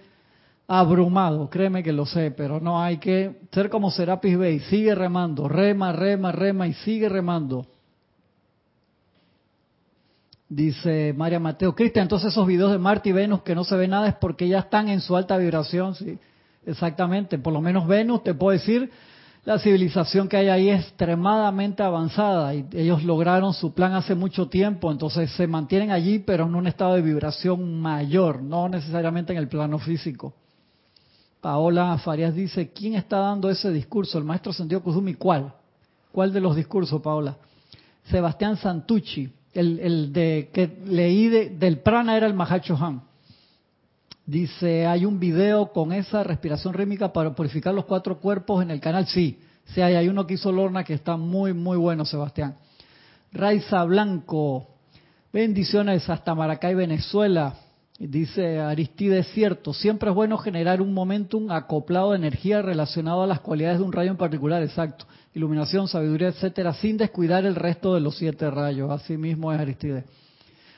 abrumado, créeme que lo sé, pero no hay que ser como Serapis Bey, sigue remando, rema, rema, rema y sigue remando. Dice María Mateo, Cristian, entonces esos videos de Marte y Venus que no se ve nada es porque ya están en su alta vibración, sí, exactamente. Por lo menos Venus, te puedo decir, la civilización que hay ahí es extremadamente avanzada y ellos lograron su plan hace mucho tiempo, entonces se mantienen allí, pero en un estado de vibración mayor, no necesariamente en el plano físico. Paola Farias dice, ¿quién está dando ese discurso? El maestro Santiago Kuzumi, ¿cuál? ¿Cuál de los discursos, Paola? Sebastián Santucci el, el de que leí del prana era el Mahacho Han. Dice, hay un video con esa respiración rítmica para purificar los cuatro cuerpos en el canal. Sí, sí hay, hay uno que hizo Lorna que está muy, muy bueno, Sebastián. Raiza Blanco, Bendiciones hasta Maracay, Venezuela. Dice Aristides, cierto, siempre es bueno generar un momentum acoplado de energía relacionado a las cualidades de un rayo en particular, exacto. Iluminación, sabiduría, etcétera, sin descuidar el resto de los siete rayos. Así mismo es Aristides.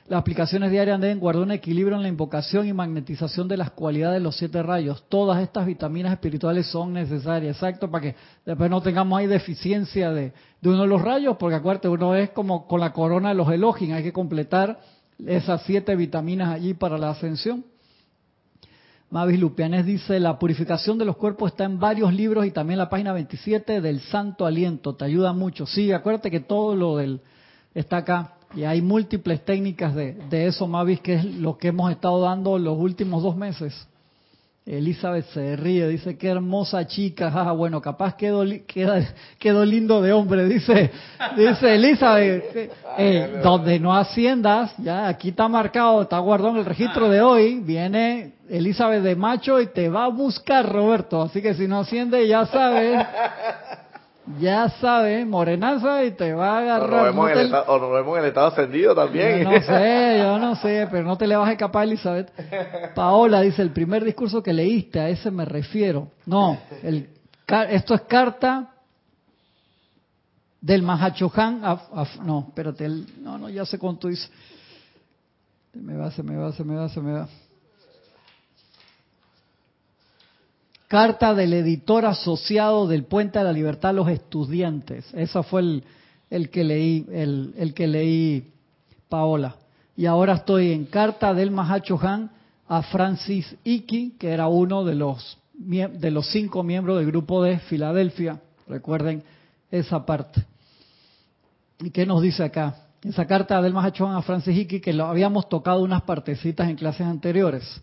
Las aplicaciones diarias deben guardar un equilibrio en la invocación y magnetización de las cualidades de los siete rayos. Todas estas vitaminas espirituales son necesarias, exacto, para que después no tengamos ahí deficiencia de, de uno de los rayos, porque acuérdate, uno es como con la corona de los Elohim, hay que completar esas siete vitaminas allí para la ascensión. Mavis Lupianes dice, la purificación de los cuerpos está en varios libros y también la página 27 del Santo Aliento, te ayuda mucho. Sí, acuérdate que todo lo del está acá y hay múltiples técnicas de, de eso, Mavis, que es lo que hemos estado dando los últimos dos meses. Elizabeth se ríe, dice, qué hermosa chica, ah, bueno, capaz quedó, quedó, lindo de hombre, dice, dice Elizabeth, *laughs* eh, donde no asciendas, ya aquí está marcado, está guardado en el registro de hoy, viene Elizabeth de macho y te va a buscar Roberto, así que si no asciende ya sabes, *laughs* ya sabe, morenaza y te va a agarrar. O nos vemos, en, el estado ascendido también. no sé, yo no sé, pero no te le vas a escapar, Elizabeth. Paola dice, el primer discurso que leíste, a ese me refiero. No, el, esto es carta del Mahachohan. no, espérate, no, no, ya sé cuánto dice. Se me va, se me va, se me va, se me va. Carta del editor asociado del Puente de la Libertad a los estudiantes. Esa fue el, el que leí, el, el, que leí Paola. Y ahora estoy en carta del Mahacho Han a Francis Iki, que era uno de los, de los cinco miembros del grupo de Filadelfia. Recuerden esa parte. ¿Y qué nos dice acá? Esa carta del Mahacho Han a Francis Iki, que lo habíamos tocado unas partecitas en clases anteriores.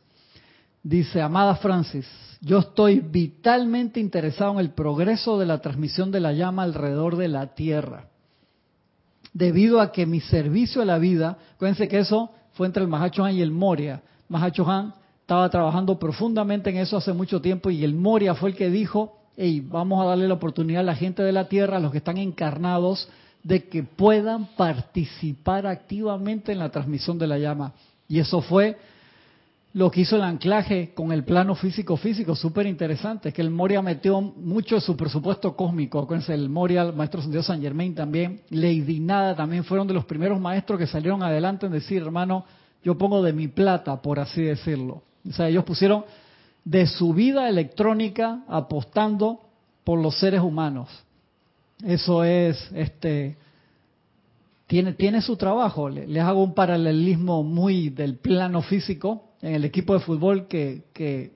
Dice, amada Francis, yo estoy vitalmente interesado en el progreso de la transmisión de la llama alrededor de la Tierra. Debido a que mi servicio a la vida, acuérdense que eso fue entre el Mahacho y el Moria. Mahacho estaba trabajando profundamente en eso hace mucho tiempo y el Moria fue el que dijo, hey, vamos a darle la oportunidad a la gente de la Tierra, a los que están encarnados, de que puedan participar activamente en la transmisión de la llama. Y eso fue lo que hizo el anclaje con el plano físico-físico, súper interesante, que el Moria metió mucho de su presupuesto cósmico. Acuérdense, el Moria, el maestro Santiago San Germain también, Lady Nada también fueron de los primeros maestros que salieron adelante en decir, hermano, yo pongo de mi plata, por así decirlo. O sea, ellos pusieron de su vida electrónica apostando por los seres humanos. Eso es, este, tiene, tiene su trabajo. Les hago un paralelismo muy del plano físico en el equipo de fútbol que,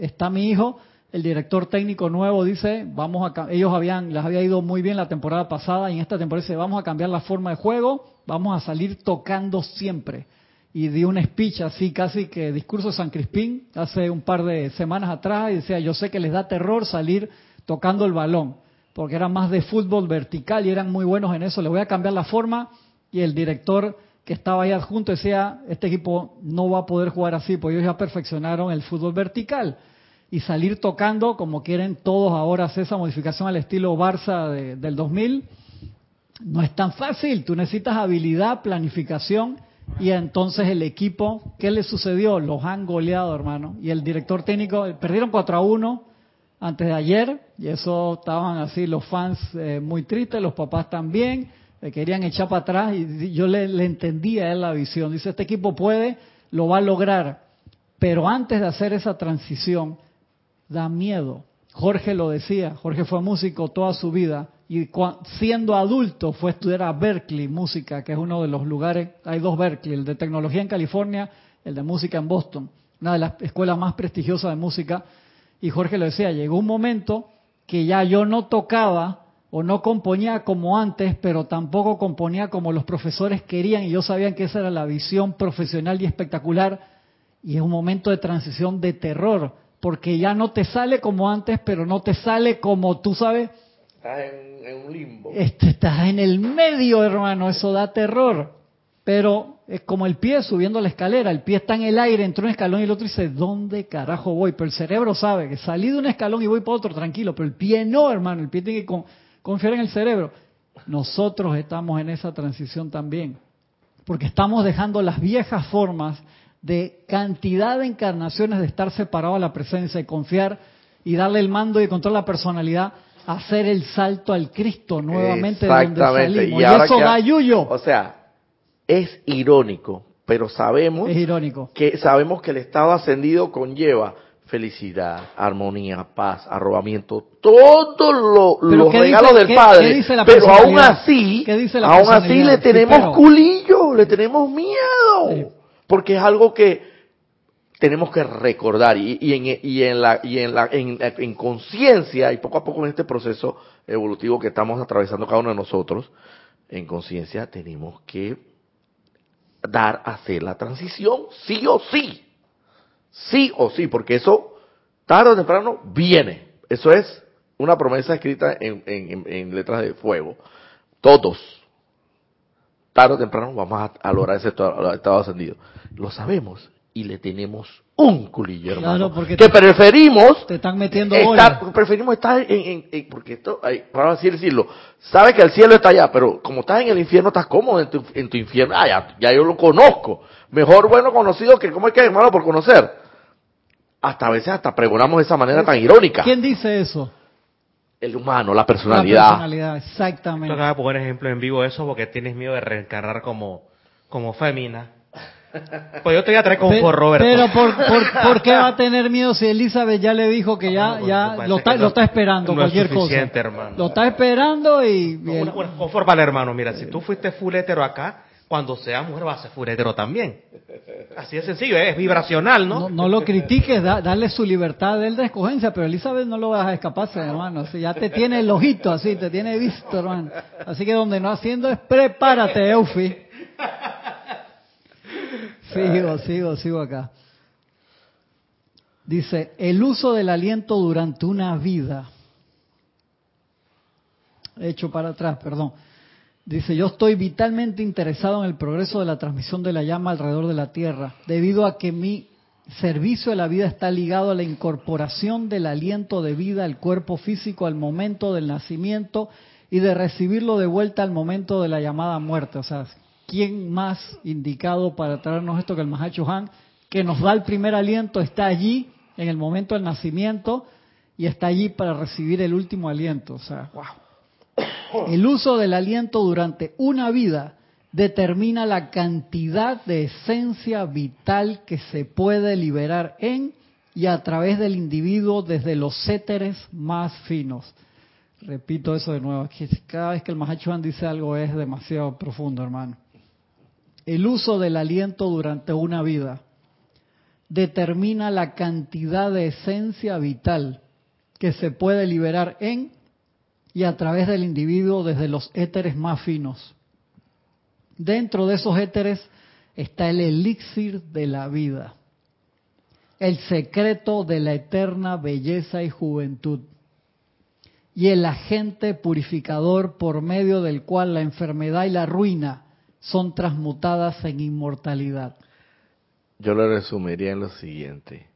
está mi hijo, el director técnico nuevo dice, vamos a ellos habían les había ido muy bien la temporada pasada y en esta temporada dice, vamos a cambiar la forma de juego, vamos a salir tocando siempre. Y di un speech así casi que discurso de San Crispín hace un par de semanas atrás y decía, yo sé que les da terror salir tocando el balón, porque era más de fútbol vertical y eran muy buenos en eso, le voy a cambiar la forma y el director que estaba ahí adjunto decía, este equipo no va a poder jugar así, porque ellos ya perfeccionaron el fútbol vertical. Y salir tocando, como quieren todos ahora hacer esa modificación al estilo Barça del 2000, no es tan fácil. Tú necesitas habilidad, planificación, y entonces el equipo, ¿qué le sucedió? Los han goleado, hermano. Y el director técnico, perdieron 4 a 1 antes de ayer, y eso estaban así los fans eh, muy tristes, los papás también le querían echar para atrás y yo le, entendía él la visión. Dice, este equipo puede, lo va a lograr, pero antes de hacer esa transición, da miedo. Jorge lo decía, Jorge fue músico toda su vida y siendo adulto fue a estudiar a Berkeley música, que es uno de los lugares, hay dos Berkeley, el de tecnología en California, el de música en Boston, una de las escuelas más prestigiosas de música. Y Jorge lo decía, llegó un momento que ya yo no tocaba o no componía como antes, pero tampoco componía como los profesores querían y yo sabía que esa era la visión profesional y espectacular y es un momento de transición de terror, porque ya no te sale como antes, pero no te sale como tú sabes. Estás en, un limbo. Este, estás en el medio, hermano, eso da terror. Pero es como el pie subiendo la escalera, el pie está en el aire, entró un escalón y el otro dice, ¿dónde carajo voy? Pero el cerebro sabe que salí de un escalón y voy para otro, tranquilo, pero el pie no, hermano, el pie tiene que confiar en el cerebro. Nosotros estamos en esa transición también. porque estamos dejando las viejas formas de cantidad de encarnaciones de estar separado a la presencia y confiar y darle el mando y control a la personalidad, hacer el salto al Cristo nuevamente de donde salimos. Y, eso da yuyo. O sea, es irónico, pero sabemos es irónico. que sabemos que el estado ascendido conlleva felicidad, armonía, paz, arrobamiento, todos los regalos del Padre. pero aún así, aún así le tenemos culillo, le tenemos miedo, porque es algo que tenemos que recordar. Y, en, y en la y en la en, conciencia y poco a poco en este proceso evolutivo que estamos atravesando cada uno de nosotros en conciencia tenemos que dar a hacer la transición sí o sí Sí o sí, porque eso tarde o temprano viene. Eso es una promesa escrita en, letras de fuego. Todos, tarde o temprano vamos a, lograr ese estado, ascendido. Lo sabemos y le tenemos un culillo, hermano. porque que preferimos. Te están metiendo estar, Preferimos estar en. porque esto, para así decirlo, sabes que el cielo está allá, pero como estás en el infierno, estás cómodo en tu, en tu infierno. Ah, ya, ya yo lo conozco. Mejor bueno conocido que, ¿cómo es que es malo por conocer? Hasta a veces hasta pregonamos de esa manera tan irónica. ¿Quién dice eso? El humano, la personalidad. La personalidad, exactamente. Yo acabo de poner ejemplo en vivo eso porque tienes miedo de reencarnar como, como fémina. Pues yo te voy a traer como por Roberto. Pero por, *laughs* por, qué va a tener miedo si Elizabeth ya le dijo que ya, ya lo, está, lo está esperando cualquier cosa. Hermano. Lo está esperando y... Bueno, conforme al hermano, mira, si tú fuiste full acá, cuando sea mujer va a ser furetero también. Así de sencillo, es vibracional, ¿no? No, lo critiques, dale su libertad de él de escogencia, pero Elizabeth no lo vas a escaparse, hermano. Así, ya te tiene el ojito así, te tiene visto, hermano. Así que donde no haciendo es prepárate, Eufi. Sigo, sigo, sigo acá. Dice, el uso del aliento durante una vida. Hecho para atrás, perdón Dice, yo estoy vitalmente interesado en el progreso de la transmisión de la llama alrededor de la Tierra, debido a que mi servicio a la vida está ligado a la incorporación del aliento de vida al cuerpo físico al momento del nacimiento y de recibirlo de vuelta al momento de la llamada muerte. O sea, ¿quién más indicado para traernos esto que el Mahacho Han, que nos da el primer aliento, está allí en el momento del nacimiento y está allí para recibir el último aliento? O sea, wow. El uso del aliento durante una vida determina la cantidad de esencia vital que se puede liberar en y a través del individuo desde los éteres más finos. Repito eso de nuevo, cada vez que el Mahachuan dice algo es demasiado profundo, hermano. El uso del aliento durante una vida determina la cantidad de esencia vital que se puede liberar en y a través del individuo desde los éteres más finos. Dentro de esos éteres está el elixir de la vida, el secreto de la eterna belleza y juventud, y el agente purificador por medio del cual la enfermedad y la ruina son transmutadas en inmortalidad. Yo lo resumiría en lo siguiente.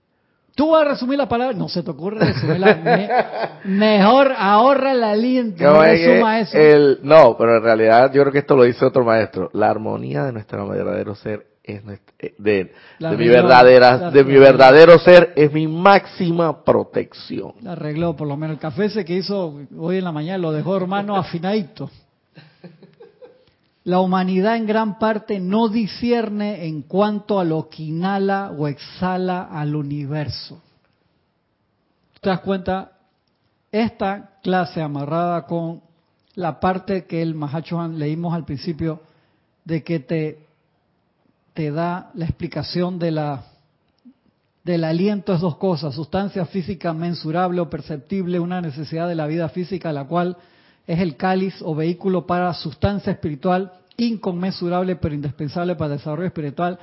Tú vas a resumir la palabra, no se te ocurre resumirla. *laughs* mejor ahorra el aliento, no resuma eso. no, pero en realidad yo creo que esto lo dice otro maestro. La armonía de nuestro verdadero ser es eh, de, mi verdadera, de mi verdadero ser es mi máxima protección. Arregló, por lo menos el café ese que hizo hoy en la mañana lo dejó hermano afinadito la humanidad en gran parte no discierne en cuanto a lo que inhala o exhala al universo. ¿Te das cuenta? Esta clase amarrada con la parte que el Mahachohan leímos al principio de que te, te da la explicación de la, del aliento es dos cosas, sustancia física mensurable o perceptible, una necesidad de la vida física, la cual es el cáliz o vehículo para sustancia espiritual inconmensurable pero indispensable para el desarrollo espiritual,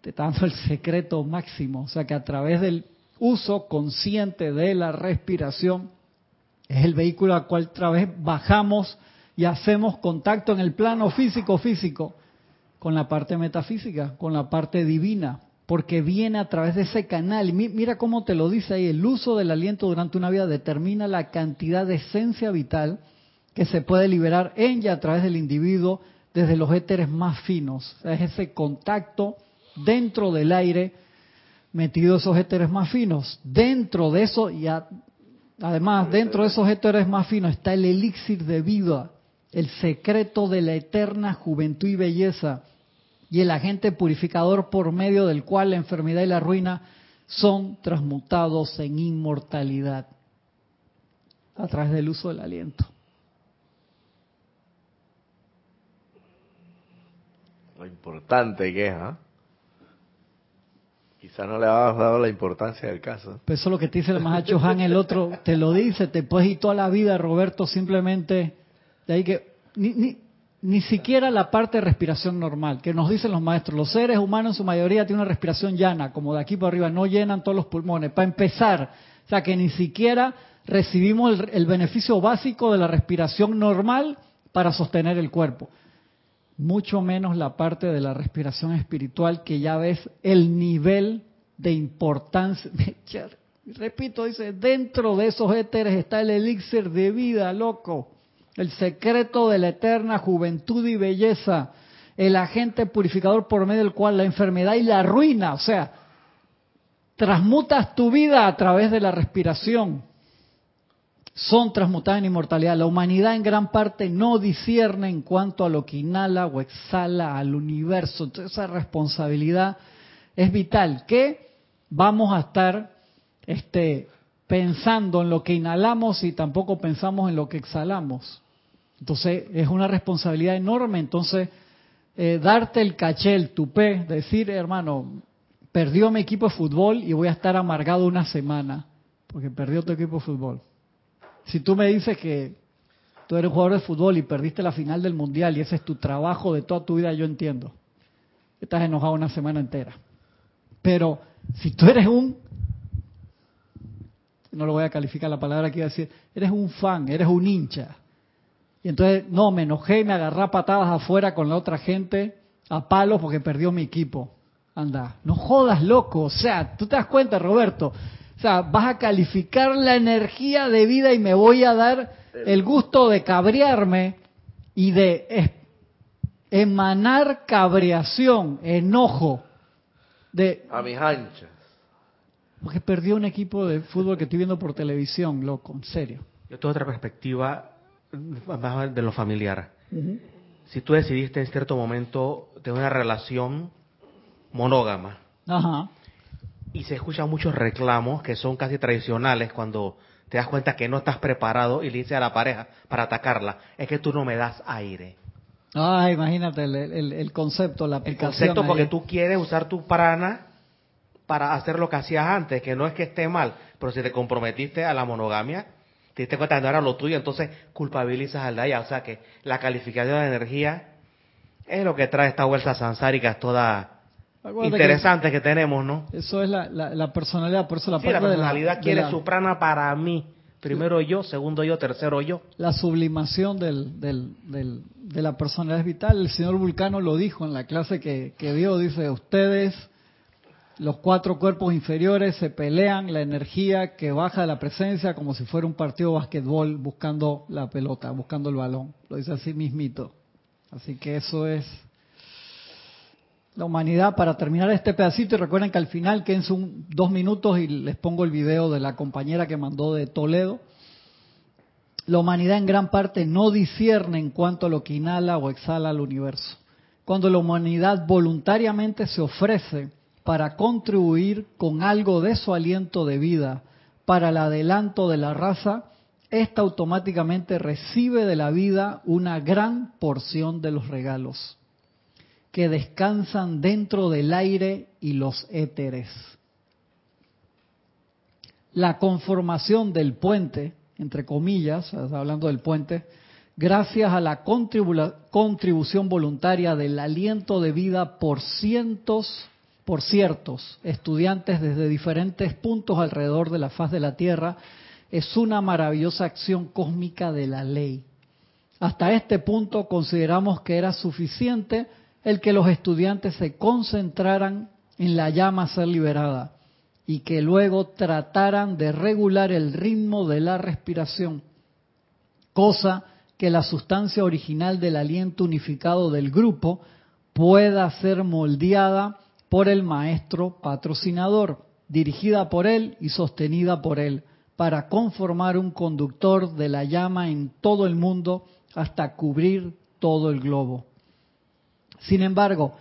te está dando el secreto máximo. O sea que a través del uso consciente de la respiración es el vehículo al cual otra vez bajamos y hacemos contacto en el plano físico físico con la parte metafísica, con la parte divina, porque viene a través de ese canal. Mira cómo te lo dice ahí, el uso del aliento durante una vida determina la cantidad de esencia vital que se puede liberar en y a través del individuo desde los éteres más finos. es ese contacto dentro del aire metido esos éteres más finos. Dentro de eso, y además dentro de esos éteres más finos está el elixir de vida, el secreto de la eterna juventud y belleza, y el agente purificador por medio del cual la enfermedad y la ruina son transmutados en inmortalidad a través del uso del aliento. Lo importante que es, ¿ah? Quizá no le habías dado la importancia del caso. Pero eso es lo que te dice el Mahacho Han, el otro te lo dice, te puedes ir toda la vida, Roberto, simplemente de ahí que ni, ni, ni siquiera la parte de respiración normal, que nos dicen los maestros, los seres humanos en su mayoría tienen una respiración llana, como de aquí para arriba, no llenan todos los pulmones. Para empezar, o sea que ni siquiera recibimos el beneficio básico de la respiración normal para sostener el cuerpo mucho menos la parte de la respiración espiritual que ya ves el nivel de importancia. *laughs* Repito, dice, dentro de esos éteres está el elixir de vida, loco, el secreto de la eterna juventud y belleza, el agente purificador por medio del cual la enfermedad y la ruina, o sea, transmutas tu vida a través de la respiración son transmutadas en inmortalidad. La humanidad en gran parte no discierne en cuanto a lo que inhala o exhala al universo. Entonces esa responsabilidad es vital. Que vamos a estar este, pensando en lo que inhalamos y tampoco pensamos en lo que exhalamos. Entonces es una responsabilidad enorme. Entonces eh, darte el caché, el tupé, decir, hermano, perdió mi equipo de fútbol y voy a estar amargado una semana porque perdió tu equipo de fútbol si tú me dices que tú eres jugador de fútbol y perdiste la final del mundial y ese es tu trabajo de toda tu vida, yo entiendo. Estás enojado una semana entera. Pero si tú eres un, no lo voy a calificar la palabra que iba a decir, eres un fan, eres un hincha. Y entonces, no, me enojé y me agarré patadas afuera con la otra gente a palos porque perdió mi equipo. Anda, no jodas, loco. O sea, tú te das cuenta, Roberto, sea, vas a calificar la energía de vida y me voy a dar el gusto de cabrearme y de emanar cabreación, enojo. De, a mis anchas. Porque perdió un equipo de fútbol que estoy viendo por televisión, loco, en serio. Yo tengo otra perspectiva más de lo familiar. Si tú decidiste en cierto momento tener una relación monógama, Ajá y se escuchan muchos reclamos que son casi tradicionales cuando te das cuenta que no estás preparado y le dices a la pareja para atacarla, es que tú no me das aire. Ah, imagínate el, concepto, la aplicación. El concepto porque tú quieres usar tu prana para hacer lo que hacías antes, que no es que esté mal, pero si te comprometiste a la monogamia, te diste cuenta que no era lo tuyo, entonces culpabilizas al allá. O sea que la calificación de energía es lo que trae esta vuelta sansárica toda interesante que, tenemos, ¿no? Eso es la, la, personalidad, por eso la sí, la personalidad quiere su prana para mí. Primero yo, segundo yo, tercero yo. La sublimación del, del, del, de la personalidad es vital. El señor Vulcano lo dijo en la clase que, que dio. Dice, ustedes, los cuatro cuerpos inferiores, se pelean la energía que baja de la presencia como si fuera un partido de basquetbol buscando la pelota, buscando el balón. Lo dice así mismito. Así que eso es la humanidad para terminar este pedacito y recuerden que al final quédense un, dos minutos y les pongo el video de la compañera que mandó de Toledo. La humanidad en gran parte no discierne en cuanto a lo que inhala o exhala al universo. Cuando la humanidad voluntariamente se ofrece para contribuir con algo de su aliento de vida para el adelanto de la raza, ésta automáticamente recibe de la vida una gran porción de los regalos que descansan dentro del aire y los éteres. La conformación del puente, entre comillas, hablando del puente, gracias a la contribución voluntaria del aliento de vida por cientos, por ciertos estudiantes desde diferentes puntos alrededor de la faz de la Tierra, es una maravillosa acción cósmica de la ley. Hasta este punto consideramos que era suficiente el que los estudiantes se concentraran en la llama a ser liberada y que luego trataran de regular el ritmo de la respiración, cosa que la sustancia original del aliento unificado del grupo pueda ser moldeada por el maestro patrocinador, dirigida por él y sostenida por él, para conformar un conductor de la llama en todo el mundo hasta cubrir todo el globo. Sin embargo,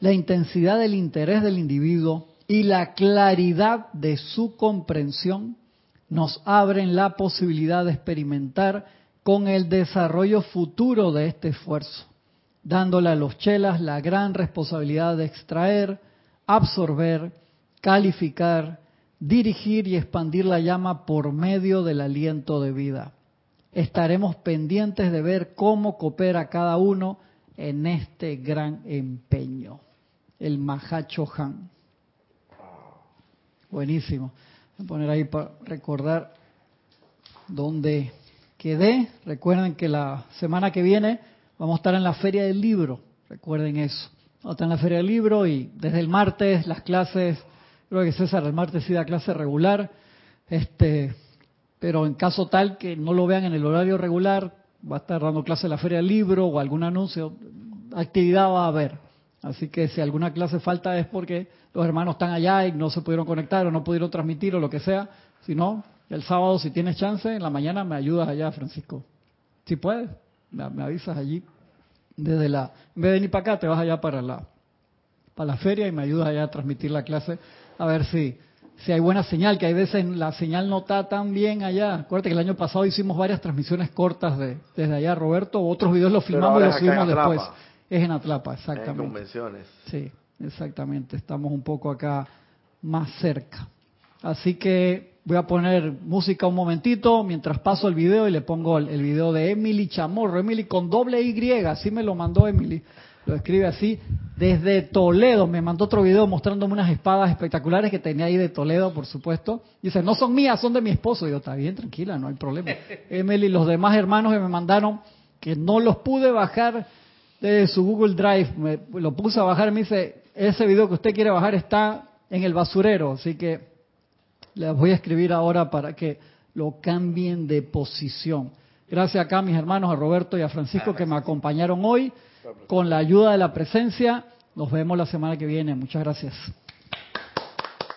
la intensidad del interés del individuo y la claridad de su comprensión nos abren la posibilidad de experimentar con el desarrollo futuro de este esfuerzo, dándole a los chelas la gran responsabilidad de extraer, absorber, calificar, dirigir y expandir la llama por medio del aliento de vida. Estaremos pendientes de ver cómo coopera cada uno en este gran empeño. El Mahacho Han. Buenísimo. Voy a poner ahí para recordar dónde quedé. Recuerden que la semana que viene vamos a estar en la Feria del Libro. Recuerden eso. Vamos a estar en la Feria del Libro y desde el martes las clases, creo que César el martes sí da clase regular. Este, pero en caso tal que no lo vean en el horario regular, va a estar dando clase en la Feria Libro o algún anuncio, actividad va a haber. Así que si alguna clase falta es porque los hermanos están allá y no se pudieron conectar o no pudieron transmitir o lo que sea. Si no, el sábado si tienes chance, en la mañana me ayudas allá, Francisco. Si puedes, me, avisas allí. Desde la, en vez de venir para acá, te vas allá para la, para la feria y me ayudas allá a transmitir la clase. A ver si, si hay buena señal, que hay veces la señal no está tan bien allá. Acuérdate que el año pasado hicimos varias transmisiones cortas de, desde allá, Roberto. Otros videos los filmamos y los subimos después. Es en Atlapa, exactamente. En convenciones. Sí, exactamente. Estamos un poco acá más cerca. Así que voy a poner música un momentito mientras paso el video y le pongo el, video de Emily Chamorro. Emily con doble Y, así me lo mandó Emily. Lo escribe así, desde Toledo. Me mandó otro video mostrándome unas espadas espectaculares que tenía ahí de Toledo, por supuesto. Dice, no son mías, son de mi esposo. Y yo, está bien, tranquila, no hay problema. *laughs* Emily y los demás hermanos que me mandaron, que no los pude bajar de su Google Drive, me lo puse a bajar, me dice, ese video que usted quiere bajar está en el basurero, así que les voy a escribir ahora para que lo cambien de posición. Gracias acá a mis hermanos, a Roberto y a Francisco que me acompañaron hoy con la ayuda de la presencia. Nos vemos la semana que viene. Muchas gracias.